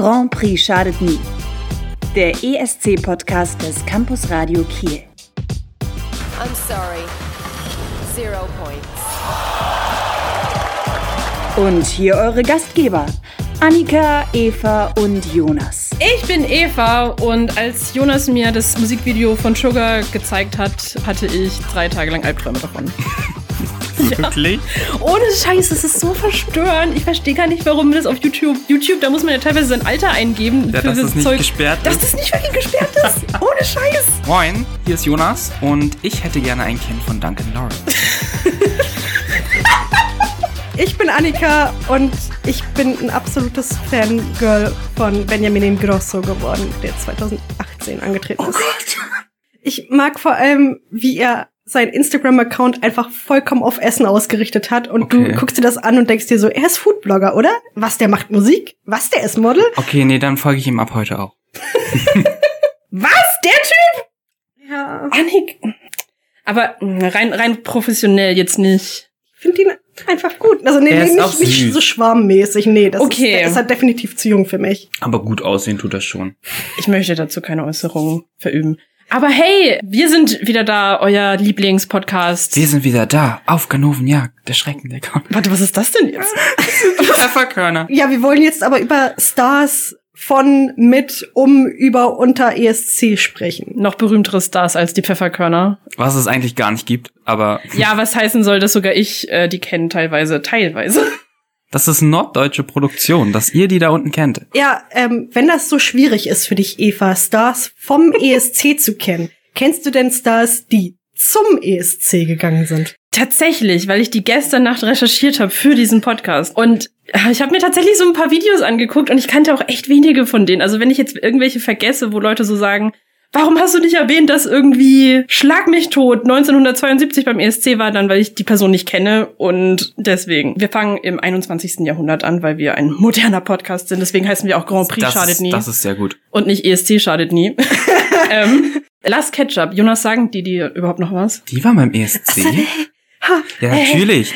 Grand Prix schadet nie. Der ESC-Podcast des Campus Radio Kiel. I'm sorry. Zero points. Und hier eure Gastgeber, Annika, Eva und Jonas. Ich bin Eva und als Jonas mir das Musikvideo von Sugar gezeigt hat, hatte ich drei Tage lang Albträume davon. Wirklich? Ohne Scheiß, das ist so verstörend. Ich verstehe gar nicht, warum das auf YouTube. YouTube, da muss man ja teilweise sein Alter eingeben. Ja, für dass das das nicht Zeug. gesperrt Dass ist. das nicht wirklich gesperrt ist. Ohne Scheiß. Moin, hier ist Jonas und ich hätte gerne ein Kind von Duncan Lawrence. Ich bin Annika und ich bin ein absolutes Fangirl von Benjamin Ingrosso geworden, der 2018 angetreten ist. Ich mag vor allem, wie er sein Instagram-Account einfach vollkommen auf Essen ausgerichtet hat und Okay. du guckst dir das an und denkst dir so, er ist Foodblogger, oder? Was, der macht Musik? Was, der ist Model? Okay, nee, dann folge ich ihm ab heute auch. Was? Der Typ? Ja, Annik. Aber mh, rein, rein professionell jetzt nicht. ich finde ihn einfach gut. Also nee, Er nee ist auch nicht, nicht süß. so schwarmmäßig, nee, das Okay. ist, der ist halt definitiv zu jung für mich. Aber gut aussehen tut das schon. Ich möchte dazu keine Äußerungen verüben. Aber hey, wir sind wieder da, euer Lieblingspodcast. Wir sind wieder da, auf Ganovenjagd, der Schrecken der Ganoven. Warte, was ist das denn jetzt? Pfefferkörner. Ja, wir wollen jetzt aber über Stars von, mit, um, über, unter ESC sprechen. Noch berühmtere Stars als die Pfefferkörner. Was es eigentlich gar nicht gibt, aber Ja, was heißen soll, dass sogar ich äh, die kenne, teilweise, teilweise. Das ist norddeutsche Produktion, dass ihr die da unten kennt. Ja, ähm, wenn das so schwierig ist für dich, Eva, Stars vom ESC zu kennen, kennst du denn Stars, die zum ESC gegangen sind? Tatsächlich, weil ich die gestern Nacht recherchiert habe für diesen Podcast. Und äh, ich habe mir tatsächlich so ein paar Videos angeguckt und ich kannte auch echt wenige von denen. Also wenn ich jetzt irgendwelche vergesse, wo Leute so sagen, warum hast du nicht erwähnt, dass irgendwie Schlag mich tot 1972 beim ESC war, dann weil ich die Person nicht kenne und deswegen. Wir fangen im 21. Jahrhundert an, weil wir ein moderner Podcast sind. Deswegen heißen wir auch Grand Prix Das schadet nie das ist sehr gut. und nicht ESC schadet nie. ähm, Last Ketchup. Jonas, sagen die dir überhaupt noch was? Die war beim ESC? Ja, natürlich.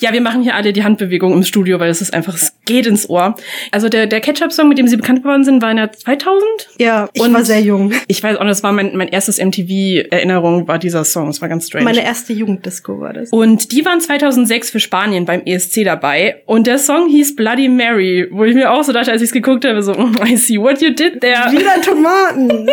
Ja, wir machen hier alle die Handbewegung im Studio, weil es ist einfach, es geht ins Ohr. Also der, der Ketchup-Song, mit dem sie bekannt geworden sind, war in der 2000. Ja, ich Und- war sehr jung. Ich weiß auch, das war mein, mein erstes MTV-Erinnerung, war dieser Song. Es war ganz strange. Meine erste Jugenddisco war das. und die waren 2006 für Spanien beim ESC dabei. Und der Song hieß Bloody Mary, wo ich mir auch so dachte, als ich es geguckt habe, so, "Mm, I see what you did there. Wieder Tomaten.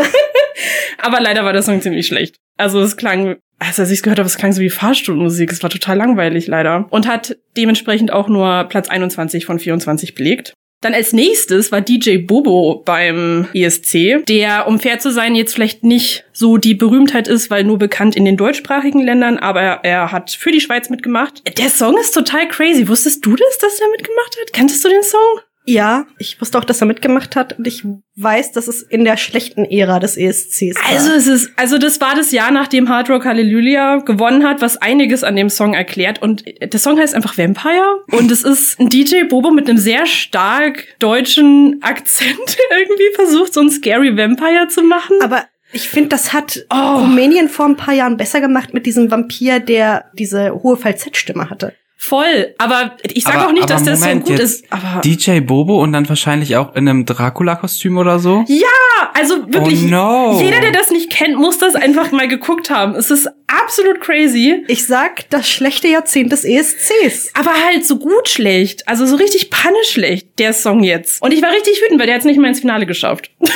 Aber leider war der Song ziemlich schlecht. Also es klang, also als ich es gehört habe, es klang so wie Fahrstuhlmusik. Es war total langweilig leider. Und hat dementsprechend auch nur Platz 21 von 24 belegt. Dann als nächstes war DJ Bobo beim ESC, der, um fair zu sein, jetzt vielleicht nicht so die Berühmtheit ist, weil nur bekannt in den deutschsprachigen Ländern, aber er hat für die Schweiz mitgemacht. Der Song ist total crazy. Wusstest du das, dass er mitgemacht hat? Kanntest du den Song? Ja, ich wusste auch, dass er mitgemacht hat und ich weiß, dass es in der schlechten Ära des ESCs war. Also es ist, also das war das Jahr, nachdem Hard Rock Hallelujah gewonnen hat, was einiges an dem Song erklärt. Und der Song heißt einfach Vampire. Und es ist ein DJ Bobo mit einem sehr stark deutschen Akzent, der irgendwie versucht, so ein scary Vampire zu machen. Aber ich finde, das hat Oh. Rumänien vor ein paar Jahren besser gemacht mit diesem Vampir, der diese hohe Falsettstimme hatte. Voll. Aber ich sage auch nicht, dass der Song Moment, gut ist. Aber DJ Bobo und dann wahrscheinlich auch in einem Dracula-Kostüm oder so? ja, also wirklich. Oh no. Jeder, der das nicht kennt, muss das einfach mal geguckt haben. Es ist absolut crazy. Ich sag, das schlechte Jahrzehnt des ESCs. aber halt so gut schlecht. Also so richtig panne schlecht, der Song jetzt. Und ich war richtig wütend, weil der hat es nicht mal ins Finale geschafft.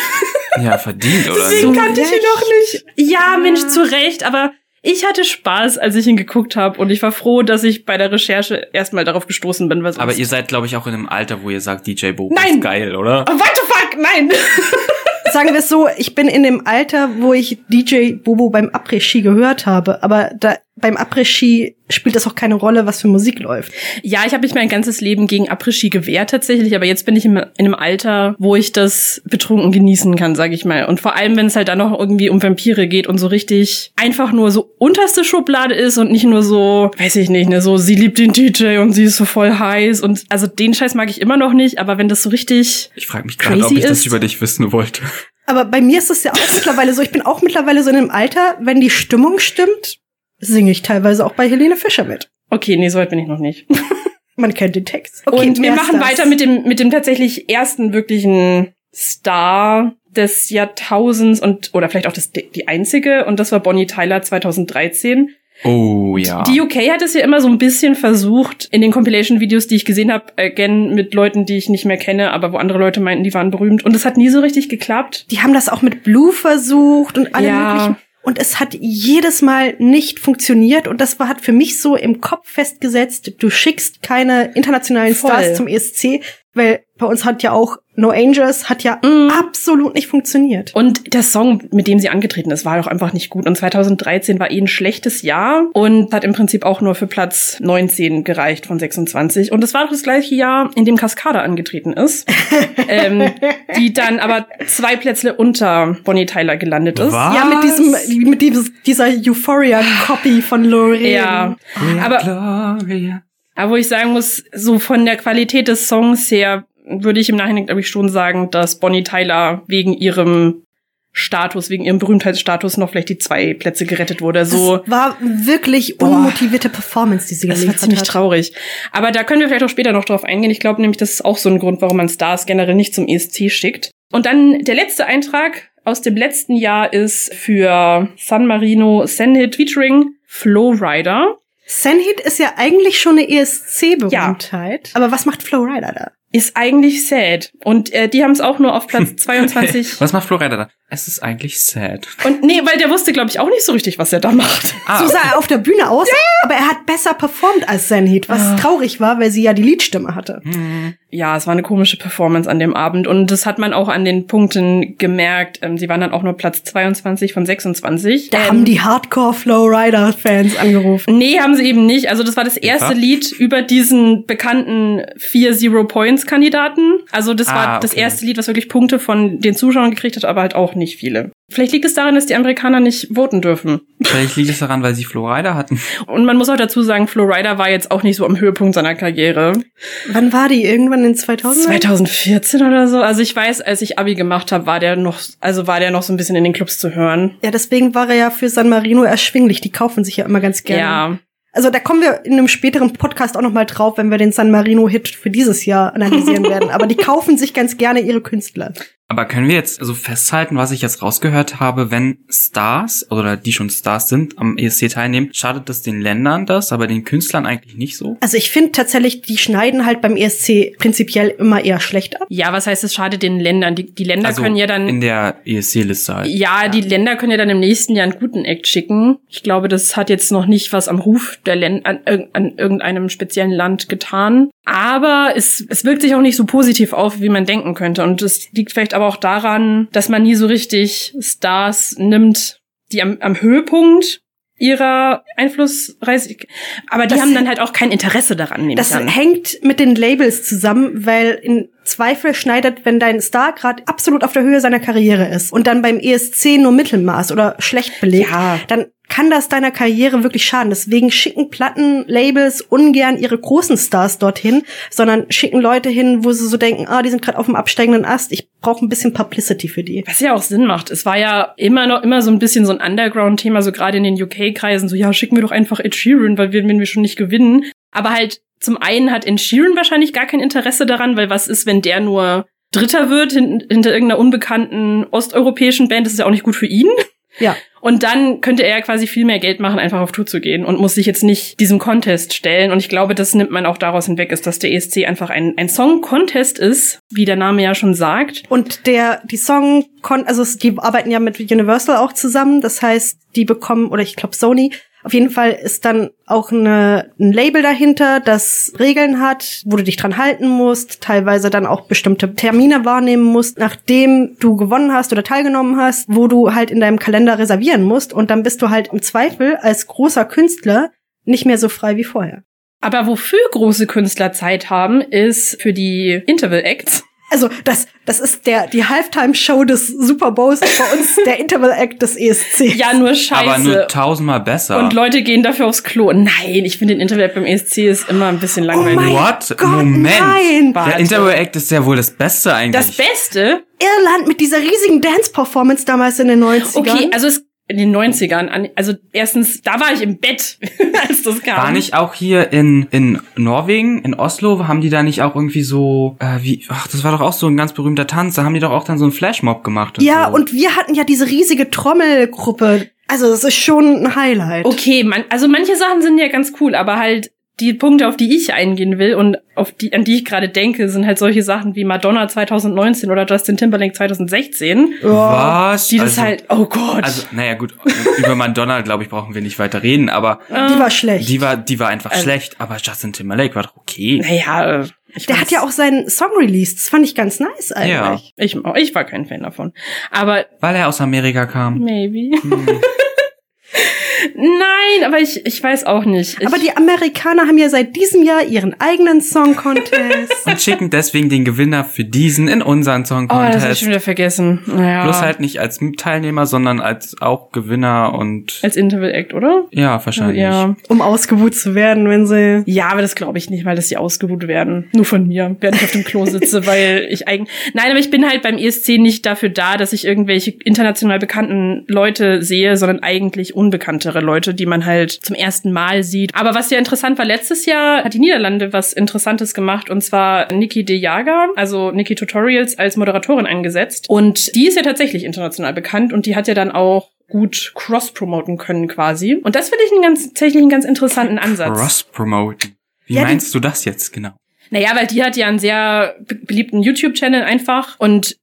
Ja, verdient, oder? Deswegen so? kannte ich ihn noch nicht. Ja, Mensch, zu Recht, aber ich hatte Spaß, als ich ihn geguckt habe und ich war froh, dass ich bei der Recherche erstmal darauf gestoßen bin. Sonst Aber ihr seid, glaube ich, auch in einem Alter, wo ihr sagt, DJ Bobo Nein. ist geil, oder? Oh, what the fuck? Nein! Sagen wir es so, ich bin in dem Alter, wo ich DJ Bobo beim Après-Ski gehört habe, aber da, beim Après-Ski spielt das auch keine Rolle, was für Musik läuft. Ja, ich habe mich mein ganzes Leben gegen Après-Ski gewehrt tatsächlich, aber jetzt bin ich in, in einem Alter, wo ich das betrunken genießen kann, sage ich mal. Und vor allem, wenn es halt dann noch irgendwie um Vampire geht und so richtig einfach nur so unterste Schublade ist und nicht nur so, weiß ich nicht, ne, so sie liebt den DJ und sie ist so voll heiß und also den Scheiß mag ich immer noch nicht, aber wenn das so richtig Ich frage mich gerade, ob ich das ist- über dich wissen wollte. Aber bei mir ist es ja auch mittlerweile so, ich bin auch mittlerweile so in einem Alter, wenn die Stimmung stimmt, singe ich teilweise auch bei Helene Fischer mit. Okay, nee, so weit bin ich noch nicht. Man kennt den Text. und wir machen weiter mit dem, mit dem tatsächlich ersten wirklichen Star des Jahrtausends und, oder vielleicht auch das, die einzige, und das war Bonnie Tyler 2013. Oh ja. Die UK hat es ja immer so ein bisschen versucht, in den Compilation-Videos, die ich gesehen habe, again mit Leuten, die ich nicht mehr kenne, aber wo andere Leute meinten, die waren berühmt. Und es hat nie so richtig geklappt. Die haben das auch mit Blue versucht und alle Ja. möglichen. Und es hat jedes Mal nicht funktioniert. Und das war, hat für mich so im Kopf festgesetzt, du schickst keine internationalen Voll. Stars zum ESC, weil bei uns hat ja auch No Angels, hat ja Mhm. absolut nicht funktioniert. Und der Song, mit dem sie angetreten ist, war doch einfach nicht gut. Und 2013 war eh ein schlechtes Jahr und hat im Prinzip auch nur für Platz 19 gereicht von 26. Und das war doch das gleiche Jahr, in dem Cascada angetreten ist. ähm, die dann aber zwei Plätze unter Bonnie Tyler gelandet ist. Was? Ja, mit diesem, mit dieses, dieser Euphoria-Copy von Lorraine. Ja, aber, Gloria. Aber wo ich sagen muss, so von der Qualität des Songs her würde ich im Nachhinein, glaube ich, schon sagen, dass Bonnie Tyler wegen ihrem Status, wegen ihrem Berühmtheitsstatus noch vielleicht die zwei Plätze gerettet wurde. So. Das war wirklich unmotivierte Performance, die sie Das war geliefert ziemlich hat. traurig. Aber da können wir vielleicht auch später noch drauf eingehen. Ich glaube nämlich, das ist auch so ein Grund, warum man Stars generell nicht zum ESC schickt. Und dann der letzte Eintrag aus dem letzten Jahr ist für San Marino Senhit featuring Flowrider. Senhit ist ja eigentlich schon eine ESC-Berühmtheit. Aber was macht Flowrider da? Ist eigentlich sad. Und äh, die haben es auch nur auf Platz 22. Was macht Florida da? Es ist eigentlich sad. Und nee, weil der wusste, glaube ich, auch nicht so richtig, was er da macht. Ah, So sah er auf der Bühne aus, aber er hat besser performt als Senhit, was Ah. traurig war, weil sie ja die Liedstimme hatte. Ja, es war eine komische Performance an dem Abend und das hat man auch an den Punkten gemerkt. Ähm, sie waren dann auch nur Platz 22 von 26. Da Ähm, haben die Hardcore-Flowrider-Fans angerufen. Nee, haben sie eben nicht. Also das war das erste Eva? Lied über diesen bekannten vier Zero-Points-Kandidaten. Also das war Ah, das okay. erste Lied, was wirklich Punkte von den Zuschauern gekriegt hat, aber halt auch nicht viele. Vielleicht liegt es daran, dass die Amerikaner nicht voten dürfen. Vielleicht liegt es daran, weil sie Florida hatten. Und man muss auch dazu sagen, Flo Rida war jetzt auch nicht so am Höhepunkt seiner Karriere. Wann war die? Irgendwann in 2000? 2014 oder so. Also ich weiß, als ich Abi gemacht habe, war der noch, also war der noch so ein bisschen in den Clubs zu hören. Ja, deswegen war er ja für San Marino erschwinglich. Die kaufen sich ja immer ganz gerne. Ja. Also da kommen wir in einem späteren Podcast auch noch mal drauf, wenn wir den San Marino-Hit für dieses Jahr analysieren werden. Aber die kaufen sich ganz gerne ihre Künstler. Aber können wir jetzt so festhalten, was ich jetzt rausgehört habe, wenn Stars oder die schon Stars sind am ESC teilnehmen, schadet das den Ländern das, aber den Künstlern eigentlich nicht so? Also ich finde tatsächlich, die schneiden halt beim ESC prinzipiell immer eher schlecht ab. Ja, was heißt, es schadet den Ländern? Die, die Länder Also können ja dann in der ESC-Liste halt. Ja, die Länder können ja dann im nächsten Jahr einen guten Act schicken. Ich glaube, das hat jetzt noch nicht was am Ruf der Länder an, irg- an irgendeinem speziellen Land getan. Aber es, es wirkt sich auch nicht so positiv auf, wie man denken könnte. Und es liegt vielleicht aber auch daran, dass man nie so richtig Stars nimmt, die am, am Höhepunkt ihrer Einflussreise, aber die Das haben dann halt auch kein Interesse daran, Das an. hängt mit den Labels zusammen, weil in Zweifel schneidet, wenn dein Star gerade absolut auf der Höhe seiner Karriere ist und dann beim ESC nur Mittelmaß oder schlecht belegt, Ja. dann kann das deiner Karriere wirklich schaden. Deswegen schicken Plattenlabels ungern ihre großen Stars dorthin, sondern schicken Leute hin, wo sie so denken, ah, die sind gerade auf dem absteigenden Ast, ich brauche ein bisschen Publicity für die. Was ja auch Sinn macht. Es war ja immer noch immer so ein bisschen so ein Underground-Thema, so gerade in den UK-Kreisen, so ja, schicken wir doch einfach Ed Sheeran, weil wir, wenn wir schon nicht gewinnen. Aber halt zum einen hat Ed Sheeran wahrscheinlich gar kein Interesse daran, weil was ist, wenn der nur Dritter wird hin, hinter irgendeiner unbekannten osteuropäischen Band? Das ist ja auch nicht gut für ihn. Ja. Und dann könnte er quasi viel mehr Geld machen, einfach auf Tour zu gehen und muss sich jetzt nicht diesem Contest stellen. Und ich glaube, das nimmt man auch daraus hinweg, ist, dass der ESC einfach ein, ein Song-Contest ist, wie der Name ja schon sagt. Und der, die Song, also die arbeiten ja mit Universal auch zusammen. Das heißt, die bekommen, oder ich glaube Sony, auf jeden Fall ist dann auch eine, ein Label dahinter, das Regeln hat, wo du dich dran halten musst, teilweise dann auch bestimmte Termine wahrnehmen musst, nachdem du gewonnen hast oder teilgenommen hast, wo du halt in deinem Kalender reservieren musst. Und dann bist du halt im Zweifel als großer Künstler nicht mehr so frei wie vorher. Aber wofür große Künstler Zeit haben, ist für die Interval Acts. Also das, das ist der die Halftime-Show des Super Bowls ist bei uns der Interval Act des ESC. Ja, nur Scheiße. Aber nur tausendmal besser. und Leute gehen dafür aufs Klo. Nein, ich finde den Interval Act beim ESC ist immer ein bisschen langweilig. Oh mein What? Gott, Moment. nein. Warte. Der Interval Act ist ja wohl das Beste eigentlich. das Beste, Irland mit dieser riesigen Dance-Performance damals in den 90ern. okay, also es in den 90ern an. Also erstens, da war ich im Bett, als das kam. War nicht auch hier in, in Norwegen, in Oslo, haben die da nicht auch irgendwie so, äh, wie, ach, das war doch auch so ein ganz berühmter Tanz, da haben die doch auch dann so einen Flashmob gemacht. Und Ja, so. und wir hatten ja diese riesige Trommelgruppe. Also das ist schon ein Highlight. Okay, man, also manche Sachen sind ja ganz cool, aber halt die Punkte, auf die ich eingehen will und auf die, an die ich gerade denke, sind halt solche Sachen wie Madonna 2019 oder Justin Timberlake 2016, Was? die das Also- halt, oh Gott. Also, naja, gut, über Madonna, glaube ich, brauchen wir nicht weiter reden, aber Die war schlecht. die war, die war einfach Also- schlecht, aber Justin Timberlake war doch okay. naja, ich Der hat ja auch seinen Song released. Das fand ich ganz nice eigentlich. ich, ich war kein Fan davon. Aber Weil er aus Amerika kam. maybe. Hm. Nein, aber ich, ich weiß auch nicht. Ich, Aber die Amerikaner haben ja seit diesem Jahr ihren eigenen Song Contest. Und schicken deswegen den Gewinner für diesen in unseren Song Oh, das hab ich Contest. schon wieder vergessen. Naja. Bloß halt nicht als Teilnehmer, sondern als auch Gewinner und Als Interval Act, oder? ja, wahrscheinlich. Ja. um ausgebucht zu werden, wenn sie. Ja, aber das glaube ich nicht, weil das die ausgebucht werden. Nur von mir, während ich auf dem Klo sitze, weil ich eigentlich. Nein, aber ich bin halt beim ESC nicht dafür da, dass ich irgendwelche international bekannten Leute sehe, sondern eigentlich unbekanntere Leute, die man halt zum ersten Mal sieht. Aber was ja interessant war, letztes Jahr hat die Niederlande was Interessantes gemacht und zwar Nikki de Jager, also Nikki Tutorials als Moderatorin angesetzt. Und die ist ja tatsächlich international bekannt und die hat ja dann auch gut cross-promoten können quasi. Und das finde ich einen ganz, tatsächlich einen ganz interessanten Ansatz. Cross-promoten. Wie Ja, meinst du das jetzt genau? Naja, weil die hat ja einen sehr be beliebten YouTube-Channel einfach und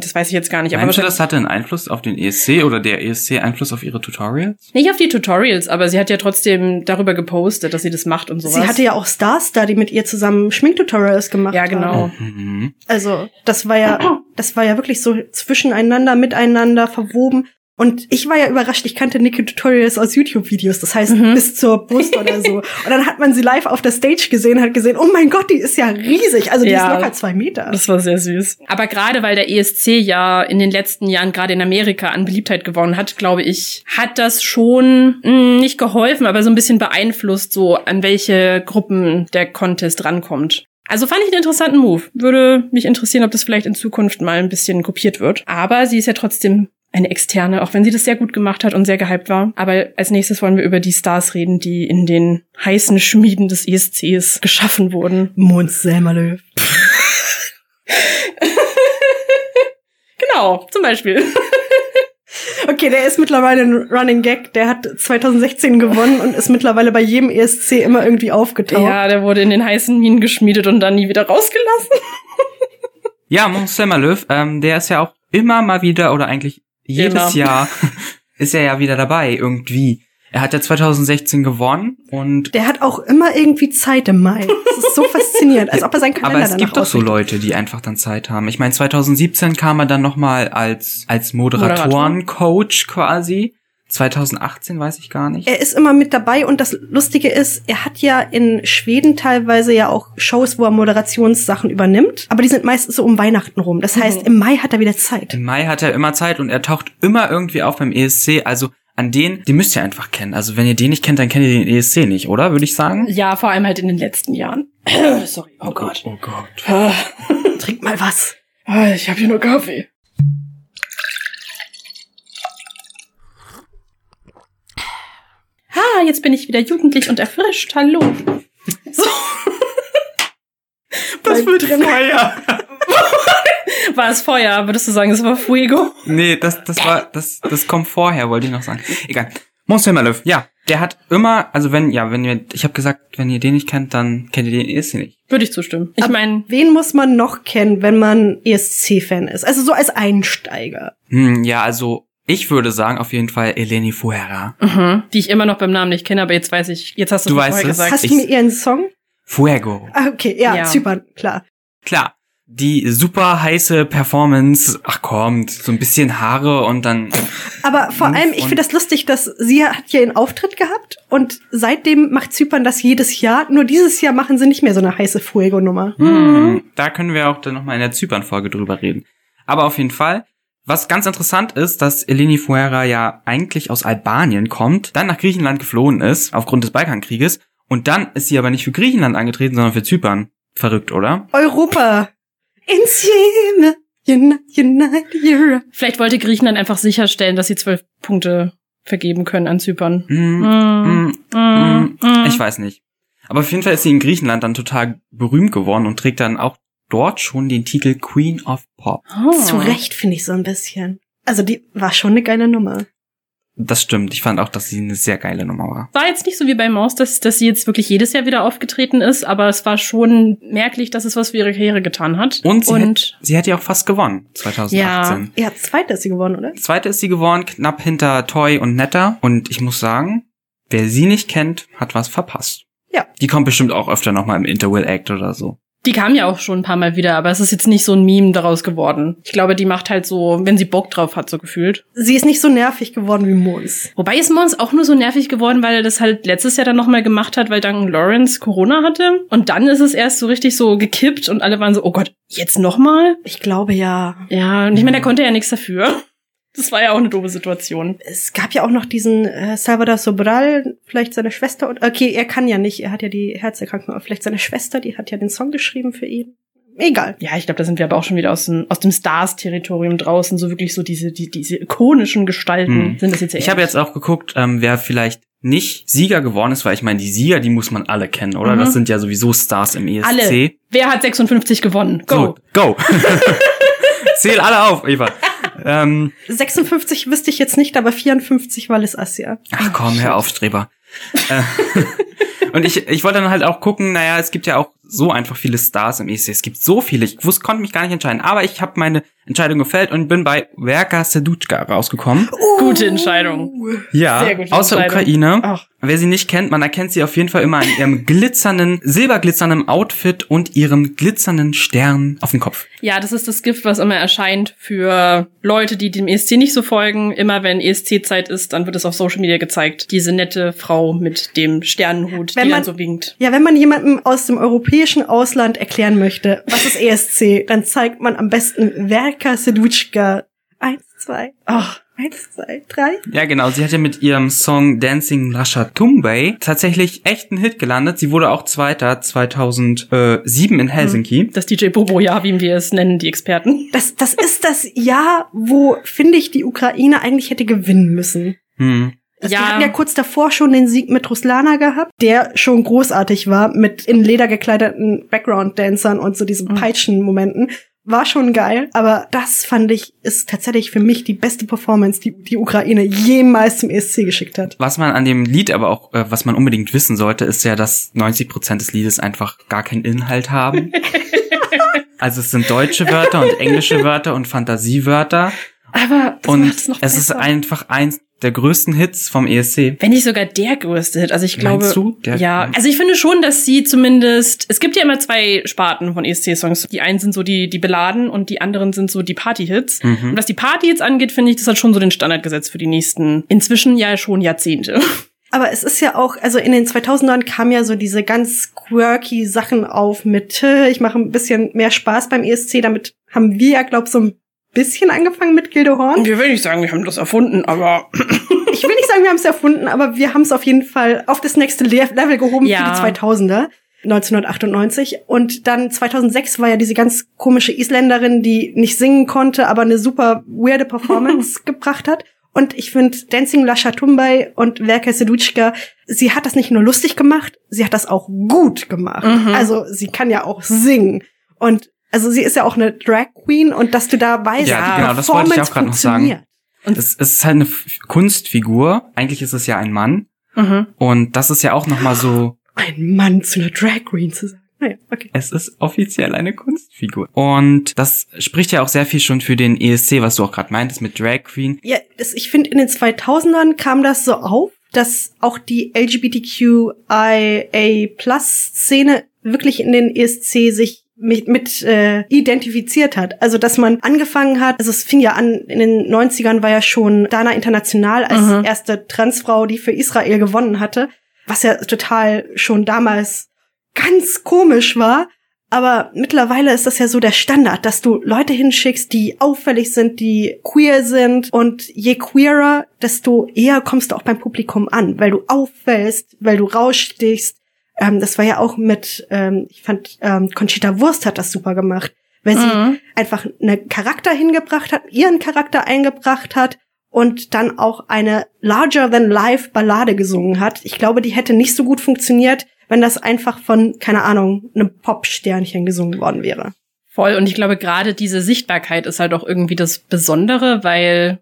das weiß ich jetzt gar nicht. Meinst du, aber das hatte einen Einfluss auf den ESC oder der ESC Einfluss auf ihre Tutorials? nicht auf die Tutorials, aber sie hat ja trotzdem darüber gepostet, dass sie das macht und sowas. Sie hatte ja auch Stars da, die mit ihr zusammen Schminktutorials gemacht Ja, genau. Mhm. Also, das war ja, das war ja wirklich so zwischeneinander, miteinander verwoben. Und ich war ja überrascht, ich kannte Nikki Tutorials aus YouTube-Videos, das heißt Mhm. bis zur Brust oder so. Und dann hat man sie live auf der Stage gesehen, hat gesehen, oh mein Gott, die ist ja riesig. Also die Ja. ist locker zwei Meter. Das war sehr süß. Aber gerade weil der ESC ja in den letzten Jahren gerade in Amerika an Beliebtheit gewonnen hat, glaube ich, hat das schon mh, nicht geholfen, aber so ein bisschen beeinflusst, so an welche Gruppen der Contest rankommt. Also fand ich einen interessanten Move. Würde mich interessieren, ob das vielleicht in Zukunft mal ein bisschen kopiert wird. Aber sie ist ja trotzdem eine externe, auch wenn sie das sehr gut gemacht hat und sehr gehypt war. Aber als nächstes wollen wir über die Stars reden, die in den heißen Schmieden des ESCs geschaffen wurden. Mons Selmerlöw. Genau, zum Beispiel. Okay, der ist mittlerweile ein Running Gag. Der hat 2016 gewonnen und ist mittlerweile bei jedem ESC immer irgendwie aufgetaucht. Ja, der wurde in den heißen Minen geschmiedet und dann nie wieder rausgelassen. Ja, Mons Semmerlöw, ähm, der ist ja auch immer mal wieder oder eigentlich jedes Immer. Jahr ist er ja wieder dabei irgendwie. Er hat ja 2016 gewonnen und Der hat auch immer irgendwie Zeit im Mai. Das ist so faszinierend, als ob er seinen Kalender aber es gibt doch so. Leute, die einfach dann Zeit haben. Ich meine, 2017 kam er dann nochmal als als Moderatorencoach quasi. 2018 weiß ich gar nicht. Er ist immer mit dabei und das Lustige ist, er hat ja in Schweden teilweise ja auch Shows, wo er Moderationssachen übernimmt, aber die sind meistens so um Weihnachten rum. Das heißt, im Mai hat er wieder Zeit. Im Mai hat er immer Zeit und er taucht immer irgendwie auf beim ESC. Also an den, den müsst ihr einfach kennen. Also wenn ihr den nicht kennt, dann kennt ihr den ESC nicht, oder? Würde ich sagen. Ja, vor allem halt in den letzten Jahren. Sorry, oh Gott. Oh Gott. Ah, Trink mal was. Ich habe hier nur Kaffee. Ah, jetzt bin ich wieder jugendlich und erfrischt. Hallo. So. Was wird drin? Feuer. War es Feuer? Würdest du sagen, es war Fuego? Nee, das, das war, das, das kommt vorher, wollte ich noch sagen. Egal. Mons Himmerlöw, ja, der hat immer, also wenn, ja, wenn ihr, ich habe gesagt, wenn ihr den nicht kennt, dann kennt ihr den ESC nicht. Würde ich zustimmen. Ich meine, Wen muss man noch kennen, wenn man ESC-Fan ist? Also so als Einsteiger. Hm, ja, also ich würde sagen auf jeden Fall Eleni Fuera. mhm, die ich immer noch beim Namen nicht kenne, aber jetzt weiß ich, jetzt hast du Du es weißt vorher es. gesagt. Hast du mir ihren Song? Fuego. Ah, okay, ja, Ja. Zypern, klar. Klar. Die super heiße Performance, ach kommt, so ein bisschen Haare und dann Aber vor allem, ich finde das lustig, dass sie hat ja ihren Auftritt gehabt und seitdem macht Zypern das jedes Jahr. Nur dieses Jahr machen sie nicht mehr so eine heiße Fuego-Nummer. Hm, da können wir auch dann nochmal in der Zypern-Folge drüber reden. Aber auf jeden Fall, was ganz interessant ist, dass Eleni Fuera ja eigentlich aus Albanien kommt, dann nach Griechenland geflohen ist, aufgrund des Balkankrieges, und dann ist sie aber nicht für Griechenland angetreten, sondern für Zypern. Verrückt, oder? Europa. Insieme. Unite, unite Europe. Vielleicht wollte Griechenland einfach sicherstellen, dass sie zwölf Punkte vergeben können an Zypern. Mm, Mm, mm, mm, mm, ich weiß nicht. Aber auf jeden Fall ist sie in Griechenland dann total berühmt geworden und trägt dann auch dort schon den Titel Queen of Pop. Oh. Zu Recht finde ich so ein bisschen. Also die war schon eine geile Nummer. Das stimmt. Ich fand auch, dass sie eine sehr geile Nummer war. War jetzt nicht so wie bei Maus, dass, dass sie jetzt wirklich jedes Jahr wieder aufgetreten ist, aber es war schon merklich, dass es was für ihre Karriere getan hat. Und sie, Und hat, sie hat ja auch fast gewonnen, 2018. Ja, zweite ist sie geworden, oder? Zweite ist sie geworden, knapp hinter Toy und Netta. Und ich muss sagen, wer sie nicht kennt, hat was verpasst. Ja. Die kommt bestimmt auch öfter nochmal im Interwill Act oder so. Die kam ja auch schon ein paar Mal wieder, aber es ist jetzt nicht so ein Meme daraus geworden. Ich glaube, die macht halt so, wenn sie Bock drauf hat, so gefühlt. Sie ist nicht so nervig geworden wie Mons. Wobei ist Mons auch nur so nervig geworden, weil er das halt letztes Jahr dann nochmal gemacht hat, weil Duncan Lawrence Corona hatte. Und dann ist es erst so richtig so gekippt und alle waren so, oh Gott, jetzt nochmal? Ich glaube ja. Ja, und ich meine, der konnte ja nichts dafür. Das war ja auch eine doofe Situation. Es gab ja auch noch diesen äh, Salvador Sobral, vielleicht seine Schwester. Und, okay, er kann ja nicht, er hat ja die Herzerkrankung, aber vielleicht seine Schwester, die hat ja den Song geschrieben für ihn. Egal. Ja, ich glaube, da sind wir aber auch schon wieder aus dem, aus dem Stars-Territorium draußen. So wirklich so diese, die, diese ikonischen Gestalten Hm. sind das jetzt ja Ich habe jetzt auch geguckt, ähm, wer vielleicht nicht Sieger geworden ist, weil ich meine, die Sieger, die muss man alle kennen, oder? Mhm. Das sind ja sowieso Stars im ESC. Alle. Wer hat 56 gewonnen? Go! So, go. Zähl alle auf, Eva. Ähm, 56 wüsste ich jetzt nicht, aber 54 war Liz Assia. ach komm, Herr Aufstreber. Äh, Und ich, ich wollte dann halt auch gucken, naja, es gibt ja auch so einfach viele Stars im ESC. Es gibt so viele. Ich wusste, konnte mich gar nicht entscheiden. Aber ich habe meine Entscheidung gefällt und bin bei Verka Seduchka rausgekommen. Gute Entscheidung. Ja, gute aus der Entscheidung. Ukraine. Ach. Wer sie nicht kennt, man erkennt sie auf jeden Fall immer in ihrem glitzernden, silberglitzernden Outfit und ihrem glitzernden Stern auf dem Kopf. Ja, das ist das Gift, was immer erscheint für Leute, die dem ESC nicht so folgen. Immer wenn ESC-Zeit ist, dann wird es auf Social Media gezeigt. Diese nette Frau mit dem Sternenhut, Wenn die man- dann so winkt. Ja, wenn man jemandem aus dem europäischen Ausland erklären möchte, was ist ESC, dann zeigt man am besten Verka Seduchka. Eins, zwei, Ach, eins, zwei, drei. Ja, genau. Sie hat ja mit ihrem Song Dancing Lasha Tumbay tatsächlich echt einen Hit gelandet. Sie wurde auch Zweiter 2007 in Helsinki. das DJ Bobo-Jahr, wie wir es nennen, die Experten. Das, das ist das Jahr, wo, finde ich, die Ukraine eigentlich hätte gewinnen müssen. Hm. Also Ja. Die hatten ja kurz davor schon den Sieg mit Ruslana gehabt, der schon großartig war, mit in Leder gekleideten Background-Dancern und so diesen Mhm. Peitschen-Momenten. War schon geil, aber das fand ich, ist tatsächlich für mich die beste Performance, die die Ukraine jemals zum ESC geschickt hat. Was man an dem Lied aber auch, äh, was man unbedingt wissen sollte, ist ja, dass 90 Prozent des Liedes einfach gar keinen Inhalt haben. also es sind deutsche Wörter und englische Wörter und Fantasiewörter. Aber das Und es ist besser. einfach eins der größten Hits vom ESC. Wenn nicht sogar der größte Hit. Also ich glaube, Meinst du? Der- ja. Also ich finde schon, dass sie zumindest, es gibt ja immer zwei Sparten von ESC-Songs. Die einen sind so die, die Beladen und die anderen sind so die Party-Hits. Mhm. Und was die Party-Hits angeht, finde ich, das hat schon so den Standard gesetzt für die nächsten, inzwischen ja schon Jahrzehnte. Aber es ist ja auch, also in den 2000ern kamen ja so diese ganz quirky Sachen auf mit, ich mache ein bisschen mehr Spaß beim ESC, damit haben wir ja, glaub so ein bisschen angefangen mit Gildehorn. Wir will nicht sagen, wir haben das erfunden, aber Ich will nicht sagen, wir haben es erfunden, aber wir haben es auf jeden Fall auf das nächste Le Level gehoben Ja. für die 2000er. 1998 und dann 2006 war ja diese ganz komische Isländerin, die nicht singen konnte, aber eine super weirde Performance gebracht hat. Und ich finde Dancing Lasha Tumbay und Verka Seduchka, sie hat das nicht nur lustig gemacht, sie hat das auch gut gemacht. Mhm. Also sie kann ja auch singen und also sie ist ja auch eine Drag Queen und dass du da weißt, Ja, die genau, das wollte ich auch gerade noch sagen. Und- es, es ist halt eine Kunstfigur. Eigentlich ist es ja ein Mann. mhm. Und das ist ja auch nochmal so, Ein Mann zu einer Drag Queen zu sagen. Naja, okay. es ist offiziell eine Kunstfigur. Und das spricht ja auch sehr viel schon für den ESC, was du auch gerade meintest mit Drag Queen. Ja, das, ich finde, in den 2000ern kam das so auf, dass auch die LGBTQIA-Plus-Szene wirklich in den ESC sich mit, mit äh, identifiziert hat. Also, dass man angefangen hat, also es fing ja an, in den 90ern war ja schon Dana International als Mhm. erste Transfrau, die für Israel gewonnen hatte, was ja total schon damals ganz komisch war. Aber mittlerweile ist das ja so der Standard, dass du Leute hinschickst, die auffällig sind, die queer sind. Und je queerer, desto eher kommst du auch beim Publikum an, weil du auffällst, weil du rausstichst. Ähm, das war ja auch mit, ähm, ich fand, ähm, Conchita Wurst hat das super gemacht. weil sie Mhm. einfach einen Charakter hingebracht hat, ihren Charakter eingebracht hat und dann auch eine Larger-than-Life-Ballade gesungen hat. Ich glaube, die hätte nicht so gut funktioniert, wenn das einfach von, keine Ahnung, einem Pop-Sternchen gesungen worden wäre. Voll. Und ich glaube, gerade diese Sichtbarkeit ist halt auch irgendwie das Besondere, weil